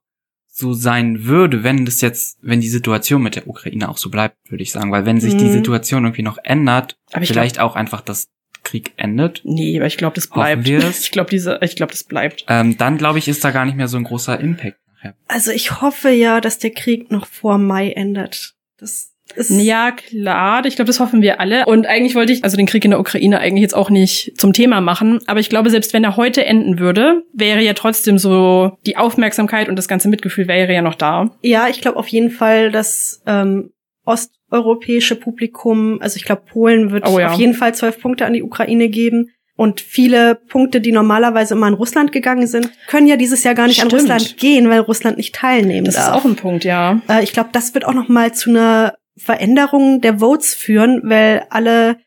so sein würde, wenn das jetzt, wenn die Situation mit der Ukraine auch so bleibt, würde ich sagen. Weil wenn sich die Mhm. Situation irgendwie noch ändert, vielleicht auch einfach das Krieg endet, Nee, aber ich glaube, das bleibt. Ich glaube, diese, ich glaube, das bleibt. ähm, dann glaube ich, ist da gar nicht mehr so ein großer Impact nachher. Also ich hoffe ja, dass der Krieg noch vor Mai endet. Das ist Ja, klar. Ich glaube, das hoffen wir alle. Und eigentlich wollte ich also den Krieg in der Ukraine eigentlich jetzt auch nicht zum Thema machen. Aber ich glaube, selbst wenn er heute enden würde, wäre ja trotzdem so die Aufmerksamkeit und das ganze Mitgefühl wäre ja noch da. Ja, ich glaube auf jeden Fall, dass ähm, osteuropäische Publikum, also ich glaube Polen wird Oh ja. auf jeden Fall zwölf Punkte an die Ukraine geben. Und viele Punkte, die normalerweise immer an Russland gegangen sind, können ja dieses Jahr gar nicht Stimmt. an Russland gehen, weil Russland nicht teilnehmen Das darf. ist auch ein Punkt, ja. Äh, ich glaube, das wird auch noch mal zu einer Veränderung der Votes führen, weil alle,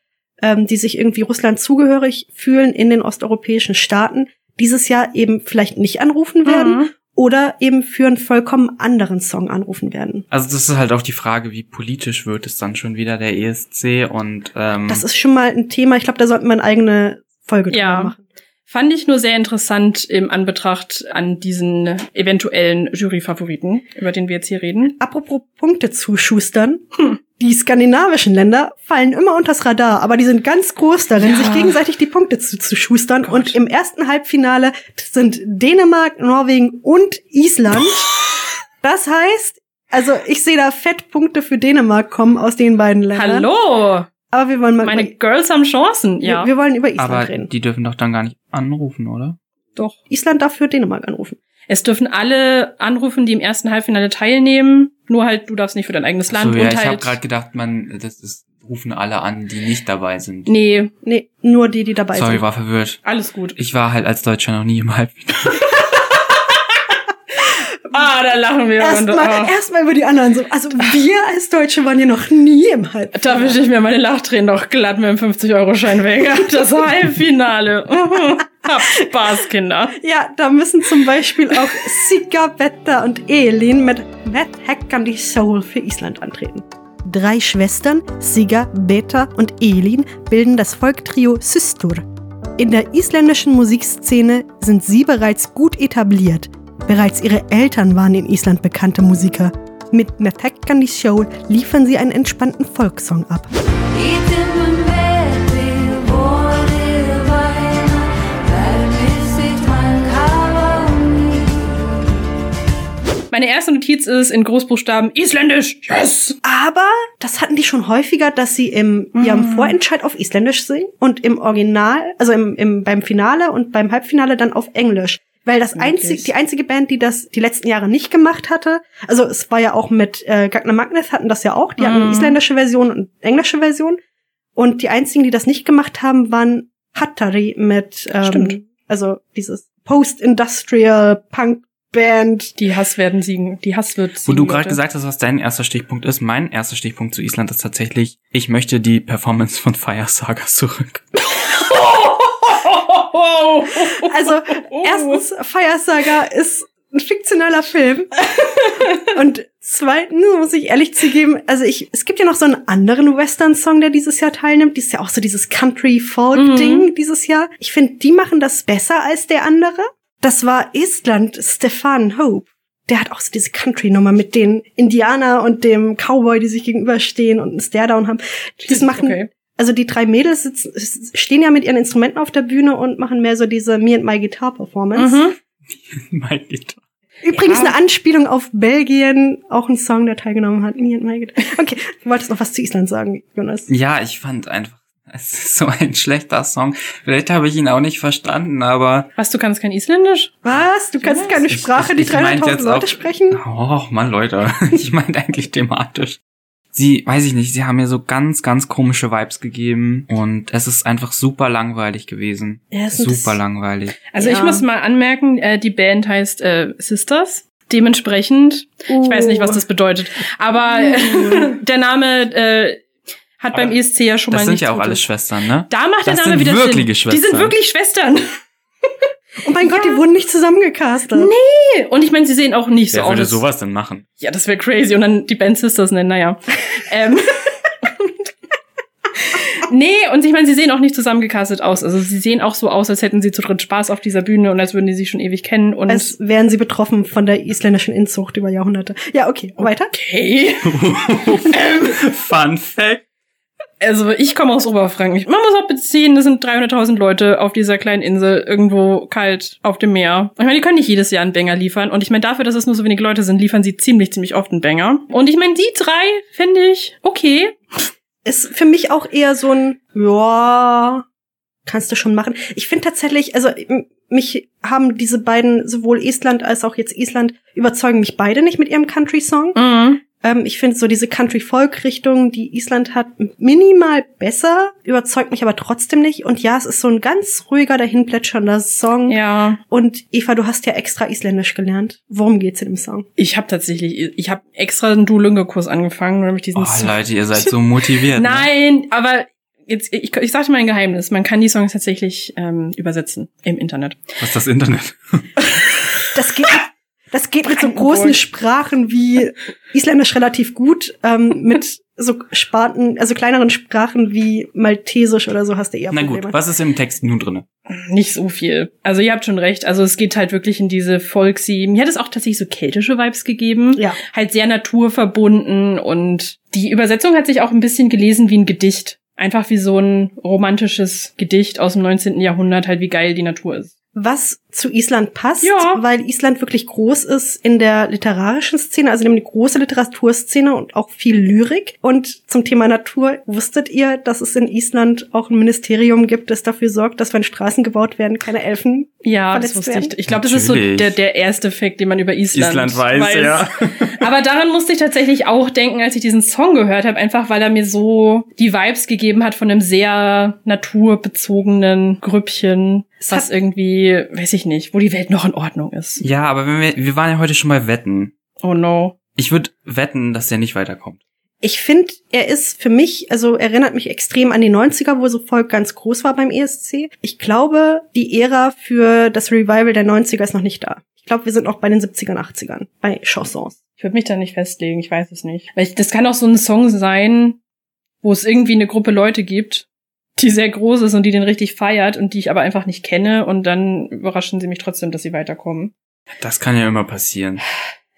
ähm, die sich irgendwie Russland zugehörig fühlen in den osteuropäischen Staaten, dieses Jahr eben vielleicht nicht anrufen werden Mhm. oder eben für einen vollkommen anderen Song anrufen werden. Also das ist halt auch die Frage, wie politisch wird es dann schon wieder der ESC und ähm, Das ist schon mal ein Thema. Ich glaube, da sollten wir eine eigene Folge drüber Ja. machen. Fand ich nur sehr interessant im Anbetracht an diesen eventuellen Juryfavoriten, über den wir jetzt hier reden. Apropos Punkte zuschustern. Hm. Die skandinavischen Länder fallen immer unters Radar, aber die sind ganz groß darin, Ja. sich gegenseitig die Punkte zu, zu schustern. Gott. Und im ersten Halbfinale sind Dänemark, Norwegen und Island. Das heißt, also ich sehe da Fettpunkte für Dänemark kommen aus den beiden Ländern. Hallo! Aber wir wollen mal Meine über, Girls haben Chancen, wir, ja. wir wollen über Island aber reden. die dürfen doch dann gar nicht anrufen, oder? Doch. Island darf für Dänemark anrufen. Es dürfen alle anrufen, die im ersten Halbfinale teilnehmen. Nur halt, du darfst nicht für dein eigenes Land. so, ja, und ich habe halt, gerade gedacht, man, das ist, rufen alle an, die nicht dabei sind. Nee, Nee, nur die, die dabei Sorry, sind. war verwirrt. alles gut. Ich war halt als Deutscher noch nie im Halbfinale. Ah, da lachen wir. Erstmal ah. erstmal über die anderen. So. Also wir als Deutsche waren ja noch nie im Halbfinale. Da wische ich mir meine Lachtränen doch glatt mit dem 50-Euro-Schein weg. Das Halbfinale. Habt Spaß, Kinder. Ja, da müssen zum Beispiel auch Sigga, Betta und Elin mit Matt Hackern die Soul für Island antreten. Drei Schwestern, Sigga, Beta und Elin, bilden das Folktrio Systur. In der isländischen Musikszene sind sie bereits gut etabliert. Bereits ihre Eltern waren in Island bekannte Musiker. Mit die Soul liefern sie einen entspannten Folksong ab. Meine erste Notiz ist in Großbuchstaben Isländisch. Yes! Aber das hatten die schon häufiger, dass sie im ihrem Vorentscheid auf Isländisch singen und im Original, also im, im, beim Finale und beim Halbfinale dann auf Englisch. Weil das einzig, die einzige Band, die das die letzten Jahre nicht gemacht hatte, also es war ja auch mit äh, Gagner Magnus hatten das ja auch, die hatten eine Mhm. isländische Version und englische Version. Und die einzigen, die das nicht gemacht haben, waren Hattari mit, ähm, Stimmt. also dieses Post-Industrial Punk Band. Die Hass werden siegen. Die Hass wird Wo siegen. du gerade gesagt hast, was dein erster Stichpunkt ist, mein erster Stichpunkt zu Island ist tatsächlich, ich möchte die Performance von Fire Saga zurück. Also erstens, Fire Saga ist ein fiktionaler Film. Und zweitens muss ich ehrlich zugeben, also ich, es gibt ja noch so einen anderen Western-Song, der dieses Jahr teilnimmt. Die ist ja auch so dieses Country-Folk-Ding dieses Jahr. Ich finde, die machen das besser als der andere. Das war Estland, Stefan Hope. Der hat auch so diese Country-Nummer mit den Indianer und dem Cowboy, die sich gegenüberstehen und einen Stairdown haben. Das machen, Okay. Also die drei Mädels sitzen, stehen ja mit ihren Instrumenten auf der Bühne und machen mehr so diese Me and My Guitar Performance. Mhm. mein Gitarre. Übrigens Ja. eine Anspielung auf Belgien, auch ein Song, der teilgenommen hat. Me and My Guitar. Okay, du wolltest noch was zu Island sagen, Jonas. Ja, ich fand einfach, Es ist so ein schlechter Song. Vielleicht habe ich ihn auch nicht verstanden, aber. Was, du kannst kein Isländisch? Was? Du kannst keine Ich- Sprache, ich- die ich meinte 300.000 jetzt Leute auch- sprechen? Oh, Mann, Leute. Ich meinte eigentlich thematisch. Sie, weiß ich nicht, sie haben mir so ganz, ganz komische Vibes gegeben und es ist einfach super langweilig gewesen. Ja, es sind super das- langweilig. Also Ja. ich muss mal anmerken, äh, die Band heißt äh, Sisters. Dementsprechend, ich weiß nicht, was das bedeutet, aber äh, der Name äh, hat Aber beim ESC ja schon Das mal sind nichts ja auch alles Schwestern, ne? Da macht der Das Name sind wieder wirkliche Sinn. Die sind Schwestern. wirklich Schwestern. Oh mein Gott, die wurden nicht zusammengecastet. Und ich meine, sie sehen auch nicht so Wer würde aus. sowas denn machen? Ja, das wäre crazy. Und dann die Band Sisters nennen, naja. ähm. nee, und ich meine, sie sehen auch nicht zusammengecastet aus. Also sie sehen auch so aus, als hätten sie zu dritt Spaß auf dieser Bühne und als würden die sich schon ewig kennen. Und Als wären sie betroffen von der isländischen Inzucht über Jahrhunderte. Ja, okay, weiter. okay. Fun Fact. Also ich komme aus Oberfranken. Man muss auch beziehen, es sind 300.000 Leute auf dieser kleinen Insel, irgendwo kalt auf dem Meer. Ich meine, die können nicht jedes Jahr einen Banger liefern. Und ich meine, dafür, dass es nur so wenige Leute sind, liefern sie ziemlich, ziemlich oft einen Banger. Und ich meine, die drei finde ich okay. Ist für mich auch eher so ein, ja, kannst du schon machen. Ich finde tatsächlich, also mich haben diese beiden, sowohl Estland als auch jetzt Island, überzeugen mich beide nicht mit ihrem Country-Song. Mhm. Ähm, ich finde so diese Country-Folk-Richtung, die Island hat, minimal besser, überzeugt mich aber trotzdem nicht. Und ja, es ist so ein ganz ruhiger, dahinplätschernder Song. Ja. Und Eva, du hast ja extra Isländisch gelernt. Worum geht's in dem Song? Ich habe tatsächlich, ich habe extra einen Duolingo-Kurs angefangen, damit ich diesen Oh, Leute, ihr seid so motiviert. Ne? Nein, aber jetzt, ich, ich sagte mal ein Geheimnis. Man kann die Songs tatsächlich ähm, übersetzen im Internet. Was ist das Internet? Das geht, das geht mit so großen Sprachen wie Isländisch relativ gut, ähm, mit so Sparten, also kleineren Sprachen wie Maltesisch oder so hast du eher Na Probleme. gut, was ist im Text nun drinne? Nicht so viel. Also ihr habt schon recht. Also es geht halt wirklich in diese Folksy. Mir hat es auch tatsächlich so keltische Vibes gegeben. Ja. Halt sehr naturverbunden und die Übersetzung hat sich auch ein bisschen gelesen wie ein Gedicht. Einfach wie so ein romantisches Gedicht aus dem 19. Jahrhundert, halt wie geil die Natur ist. Was zu Island passt, Ja. weil Island wirklich groß ist in der literarischen Szene, also nämlich eine große Literaturszene und auch viel Lyrik. Und zum Thema Natur, wusstet ihr, dass es in Island auch ein Ministerium gibt, das dafür sorgt, dass wenn Straßen gebaut werden, keine Elfen Ja, das wusste werden? ich. Ich glaube, das ist so der, der erste Fakt, den man über Island, Island weiß, ja. Aber daran musste ich tatsächlich auch denken, als ich diesen Song gehört habe, einfach weil er mir so die Vibes gegeben hat von einem sehr naturbezogenen Grüppchen, was irgendwie, weiß ich nicht, wo die Welt noch in Ordnung ist. Ja, aber wenn wir, wir waren ja heute schon bei Wetten. Oh no. Ich würde wetten, dass der nicht weiterkommt. Ich finde, er ist für mich, also erinnert mich extrem an die 90er, wo so Volk ganz groß war beim ESC. Ich glaube, die Ära für das Revival der 90er ist noch nicht da. Ich glaube, wir sind noch bei den 70ern, 80ern, bei Chansons. Ich würde mich da nicht festlegen, ich weiß es nicht. Weil ich, das kann auch so ein Song sein, wo es irgendwie eine Gruppe Leute gibt, die sehr groß ist und die den richtig feiert und die ich aber einfach nicht kenne und dann überraschen sie mich trotzdem, dass sie weiterkommen. Das kann ja immer passieren.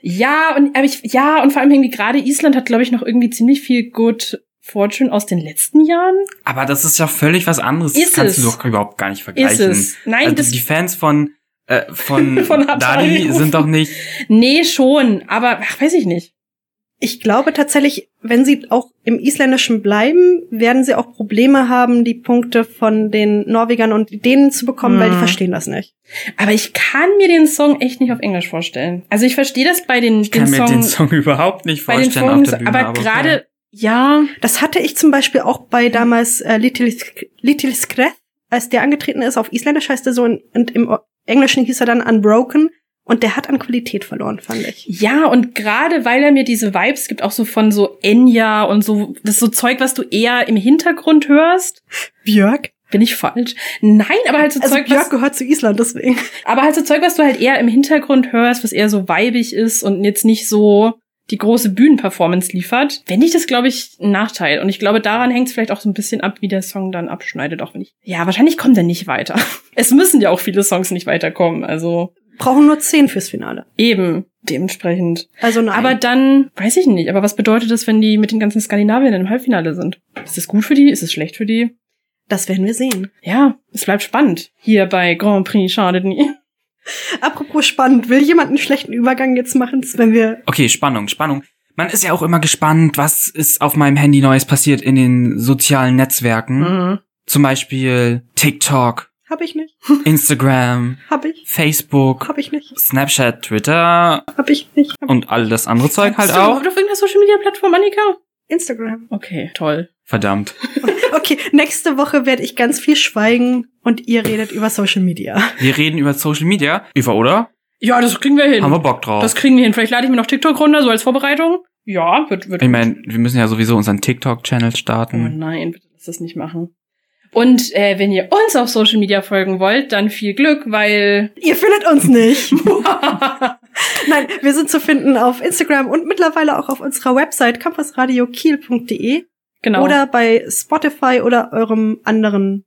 Ja, und aber ich, ja, und vor allem irgendwie gerade Island hat, glaube ich, noch irgendwie ziemlich viel Good Fortune aus den letzten Jahren. Aber das ist ja völlig was anderes. Ist das kannst es. du doch überhaupt gar nicht Ist vergleichen. es. Nein, also das. die Fans von äh, von, Von Dali sind doch nicht. Nee, schon, aber ach, weiß ich nicht. Ich glaube tatsächlich, wenn sie auch im Isländischen bleiben, werden sie auch Probleme haben, die Punkte von den Norwegern und denen zu bekommen, weil die Hm. verstehen das nicht. Aber ich kann mir den Song echt nicht auf Englisch vorstellen. Also ich verstehe das bei den, Ich kann den mir Song, den Song überhaupt nicht bei den vorstellen Songs, auf der Bühne. aber okay. gerade, ja, Das hatte ich zum Beispiel auch bei damals äh, Little, Little Skreth, als der angetreten ist. Auf Isländisch heißt er so und im Englischen hieß er dann Unbroken. Und der hat an Qualität verloren, fand ich. Ja, und gerade weil er mir diese Vibes gibt, auch so von so Enya und so, das ist so Zeug, was du eher im Hintergrund hörst. Björk? Bin ich falsch? Nein, aber halt so Also Zeug, Björk was, gehört zu Island, deswegen. aber halt so Zeug, was du halt eher im Hintergrund hörst, was eher so weibig ist und jetzt nicht so die große Bühnenperformance liefert, fände ich das, glaube ich, ein Nachteil. Und ich glaube, daran hängt es vielleicht auch so ein bisschen ab, wie der Song dann abschneidet, auch wenn ich. Ja, wahrscheinlich kommt er nicht weiter. Es müssen ja auch viele Songs nicht weiterkommen. Also Brauchen nur zehn fürs Finale. eben dementsprechend. Also nein. Aber dann, weiß ich nicht, aber was bedeutet das, wenn die mit den ganzen Skandinaviern im Halbfinale sind? Ist das gut für die? Ist es schlecht für die? das werden wir sehen. Ja, es bleibt spannend. Hier bei Grand Prix schadet nie. Apropos spannend, will jemand einen schlechten Übergang jetzt machen, wenn wir Okay, Spannung, Spannung. man ist ja auch immer gespannt, was ist auf meinem Handy Neues passiert in den sozialen Netzwerken. Mhm. Zum Beispiel TikTok, Hab ich nicht. Instagram, Hab ich. Facebook, Hab ich nicht. Snapchat, Twitter Hab ich nicht. Hab und all das andere Zeug halt du auch. auf irgendeiner Social Media Plattform, Annika? Instagram. Okay, toll. Verdammt. Okay, nächste Woche werde ich ganz viel schweigen und ihr redet über Social Media. Wir reden über Social Media. Eva, oder? Ja, das kriegen wir hin. Haben wir Bock drauf. das kriegen wir hin. Vielleicht lade ich mir noch TikTok runter, so als Vorbereitung. Ja, wird, wird ich meine, wir müssen ja sowieso unseren TikTok-Channel Oh starten. nein, bitte lass das nicht machen. Und äh, wenn ihr uns auf Social Media folgen wollt, dann viel Glück, weil Ihr findet uns nicht. Nein, wir sind zu finden auf Instagram und mittlerweile auch auf unserer Website campusradiokiel.de genau. oder bei Spotify oder eurem anderen.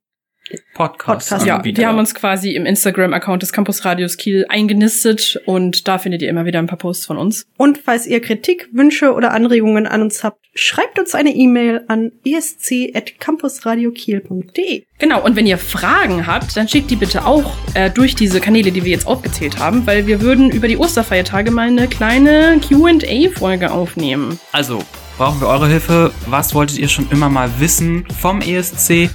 Podcast. Podcast. ja, wir haben uns quasi im Instagram-Account des Campus Radios Kiel eingenistet und da findet ihr immer wieder ein paar Posts von uns. Und falls ihr Kritik, Wünsche oder Anregungen an uns habt, schreibt uns eine E-Mail an esc.campusradiokiel.de. Genau, und wenn ihr Fragen habt, dann schickt die bitte auch äh, durch diese Kanäle, die wir jetzt aufgezählt haben, weil wir würden über die Osterfeiertage mal eine kleine Q&A-Folge aufnehmen. Also, brauchen wir eure Hilfe. Was wolltet ihr schon immer mal wissen vom ESC?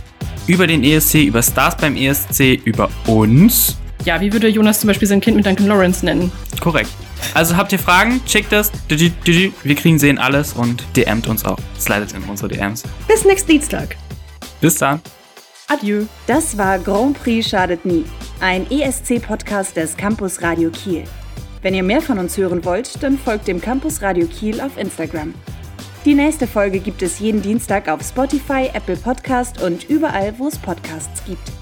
Über den ESC, über Stars beim ESC, über uns? Ja, wie würde Jonas zum Beispiel sein Kind mit Duncan Lawrence nennen? Korrekt. Also habt ihr Fragen? Schickt das. Wir kriegen sehen alles und DMt uns auch. Slidet in unsere DMs. Bis nächsten Dienstag. Bis dann. Adieu. Das war Grand Prix Schadet Nie, ein ESC-Podcast des Campus Radio Kiel. Wenn ihr mehr von uns hören wollt, dann folgt dem Campus Radio Kiel auf Instagram. Die nächste Folge gibt es jeden Dienstag auf Spotify, Apple Podcast und überall, wo es Podcasts gibt.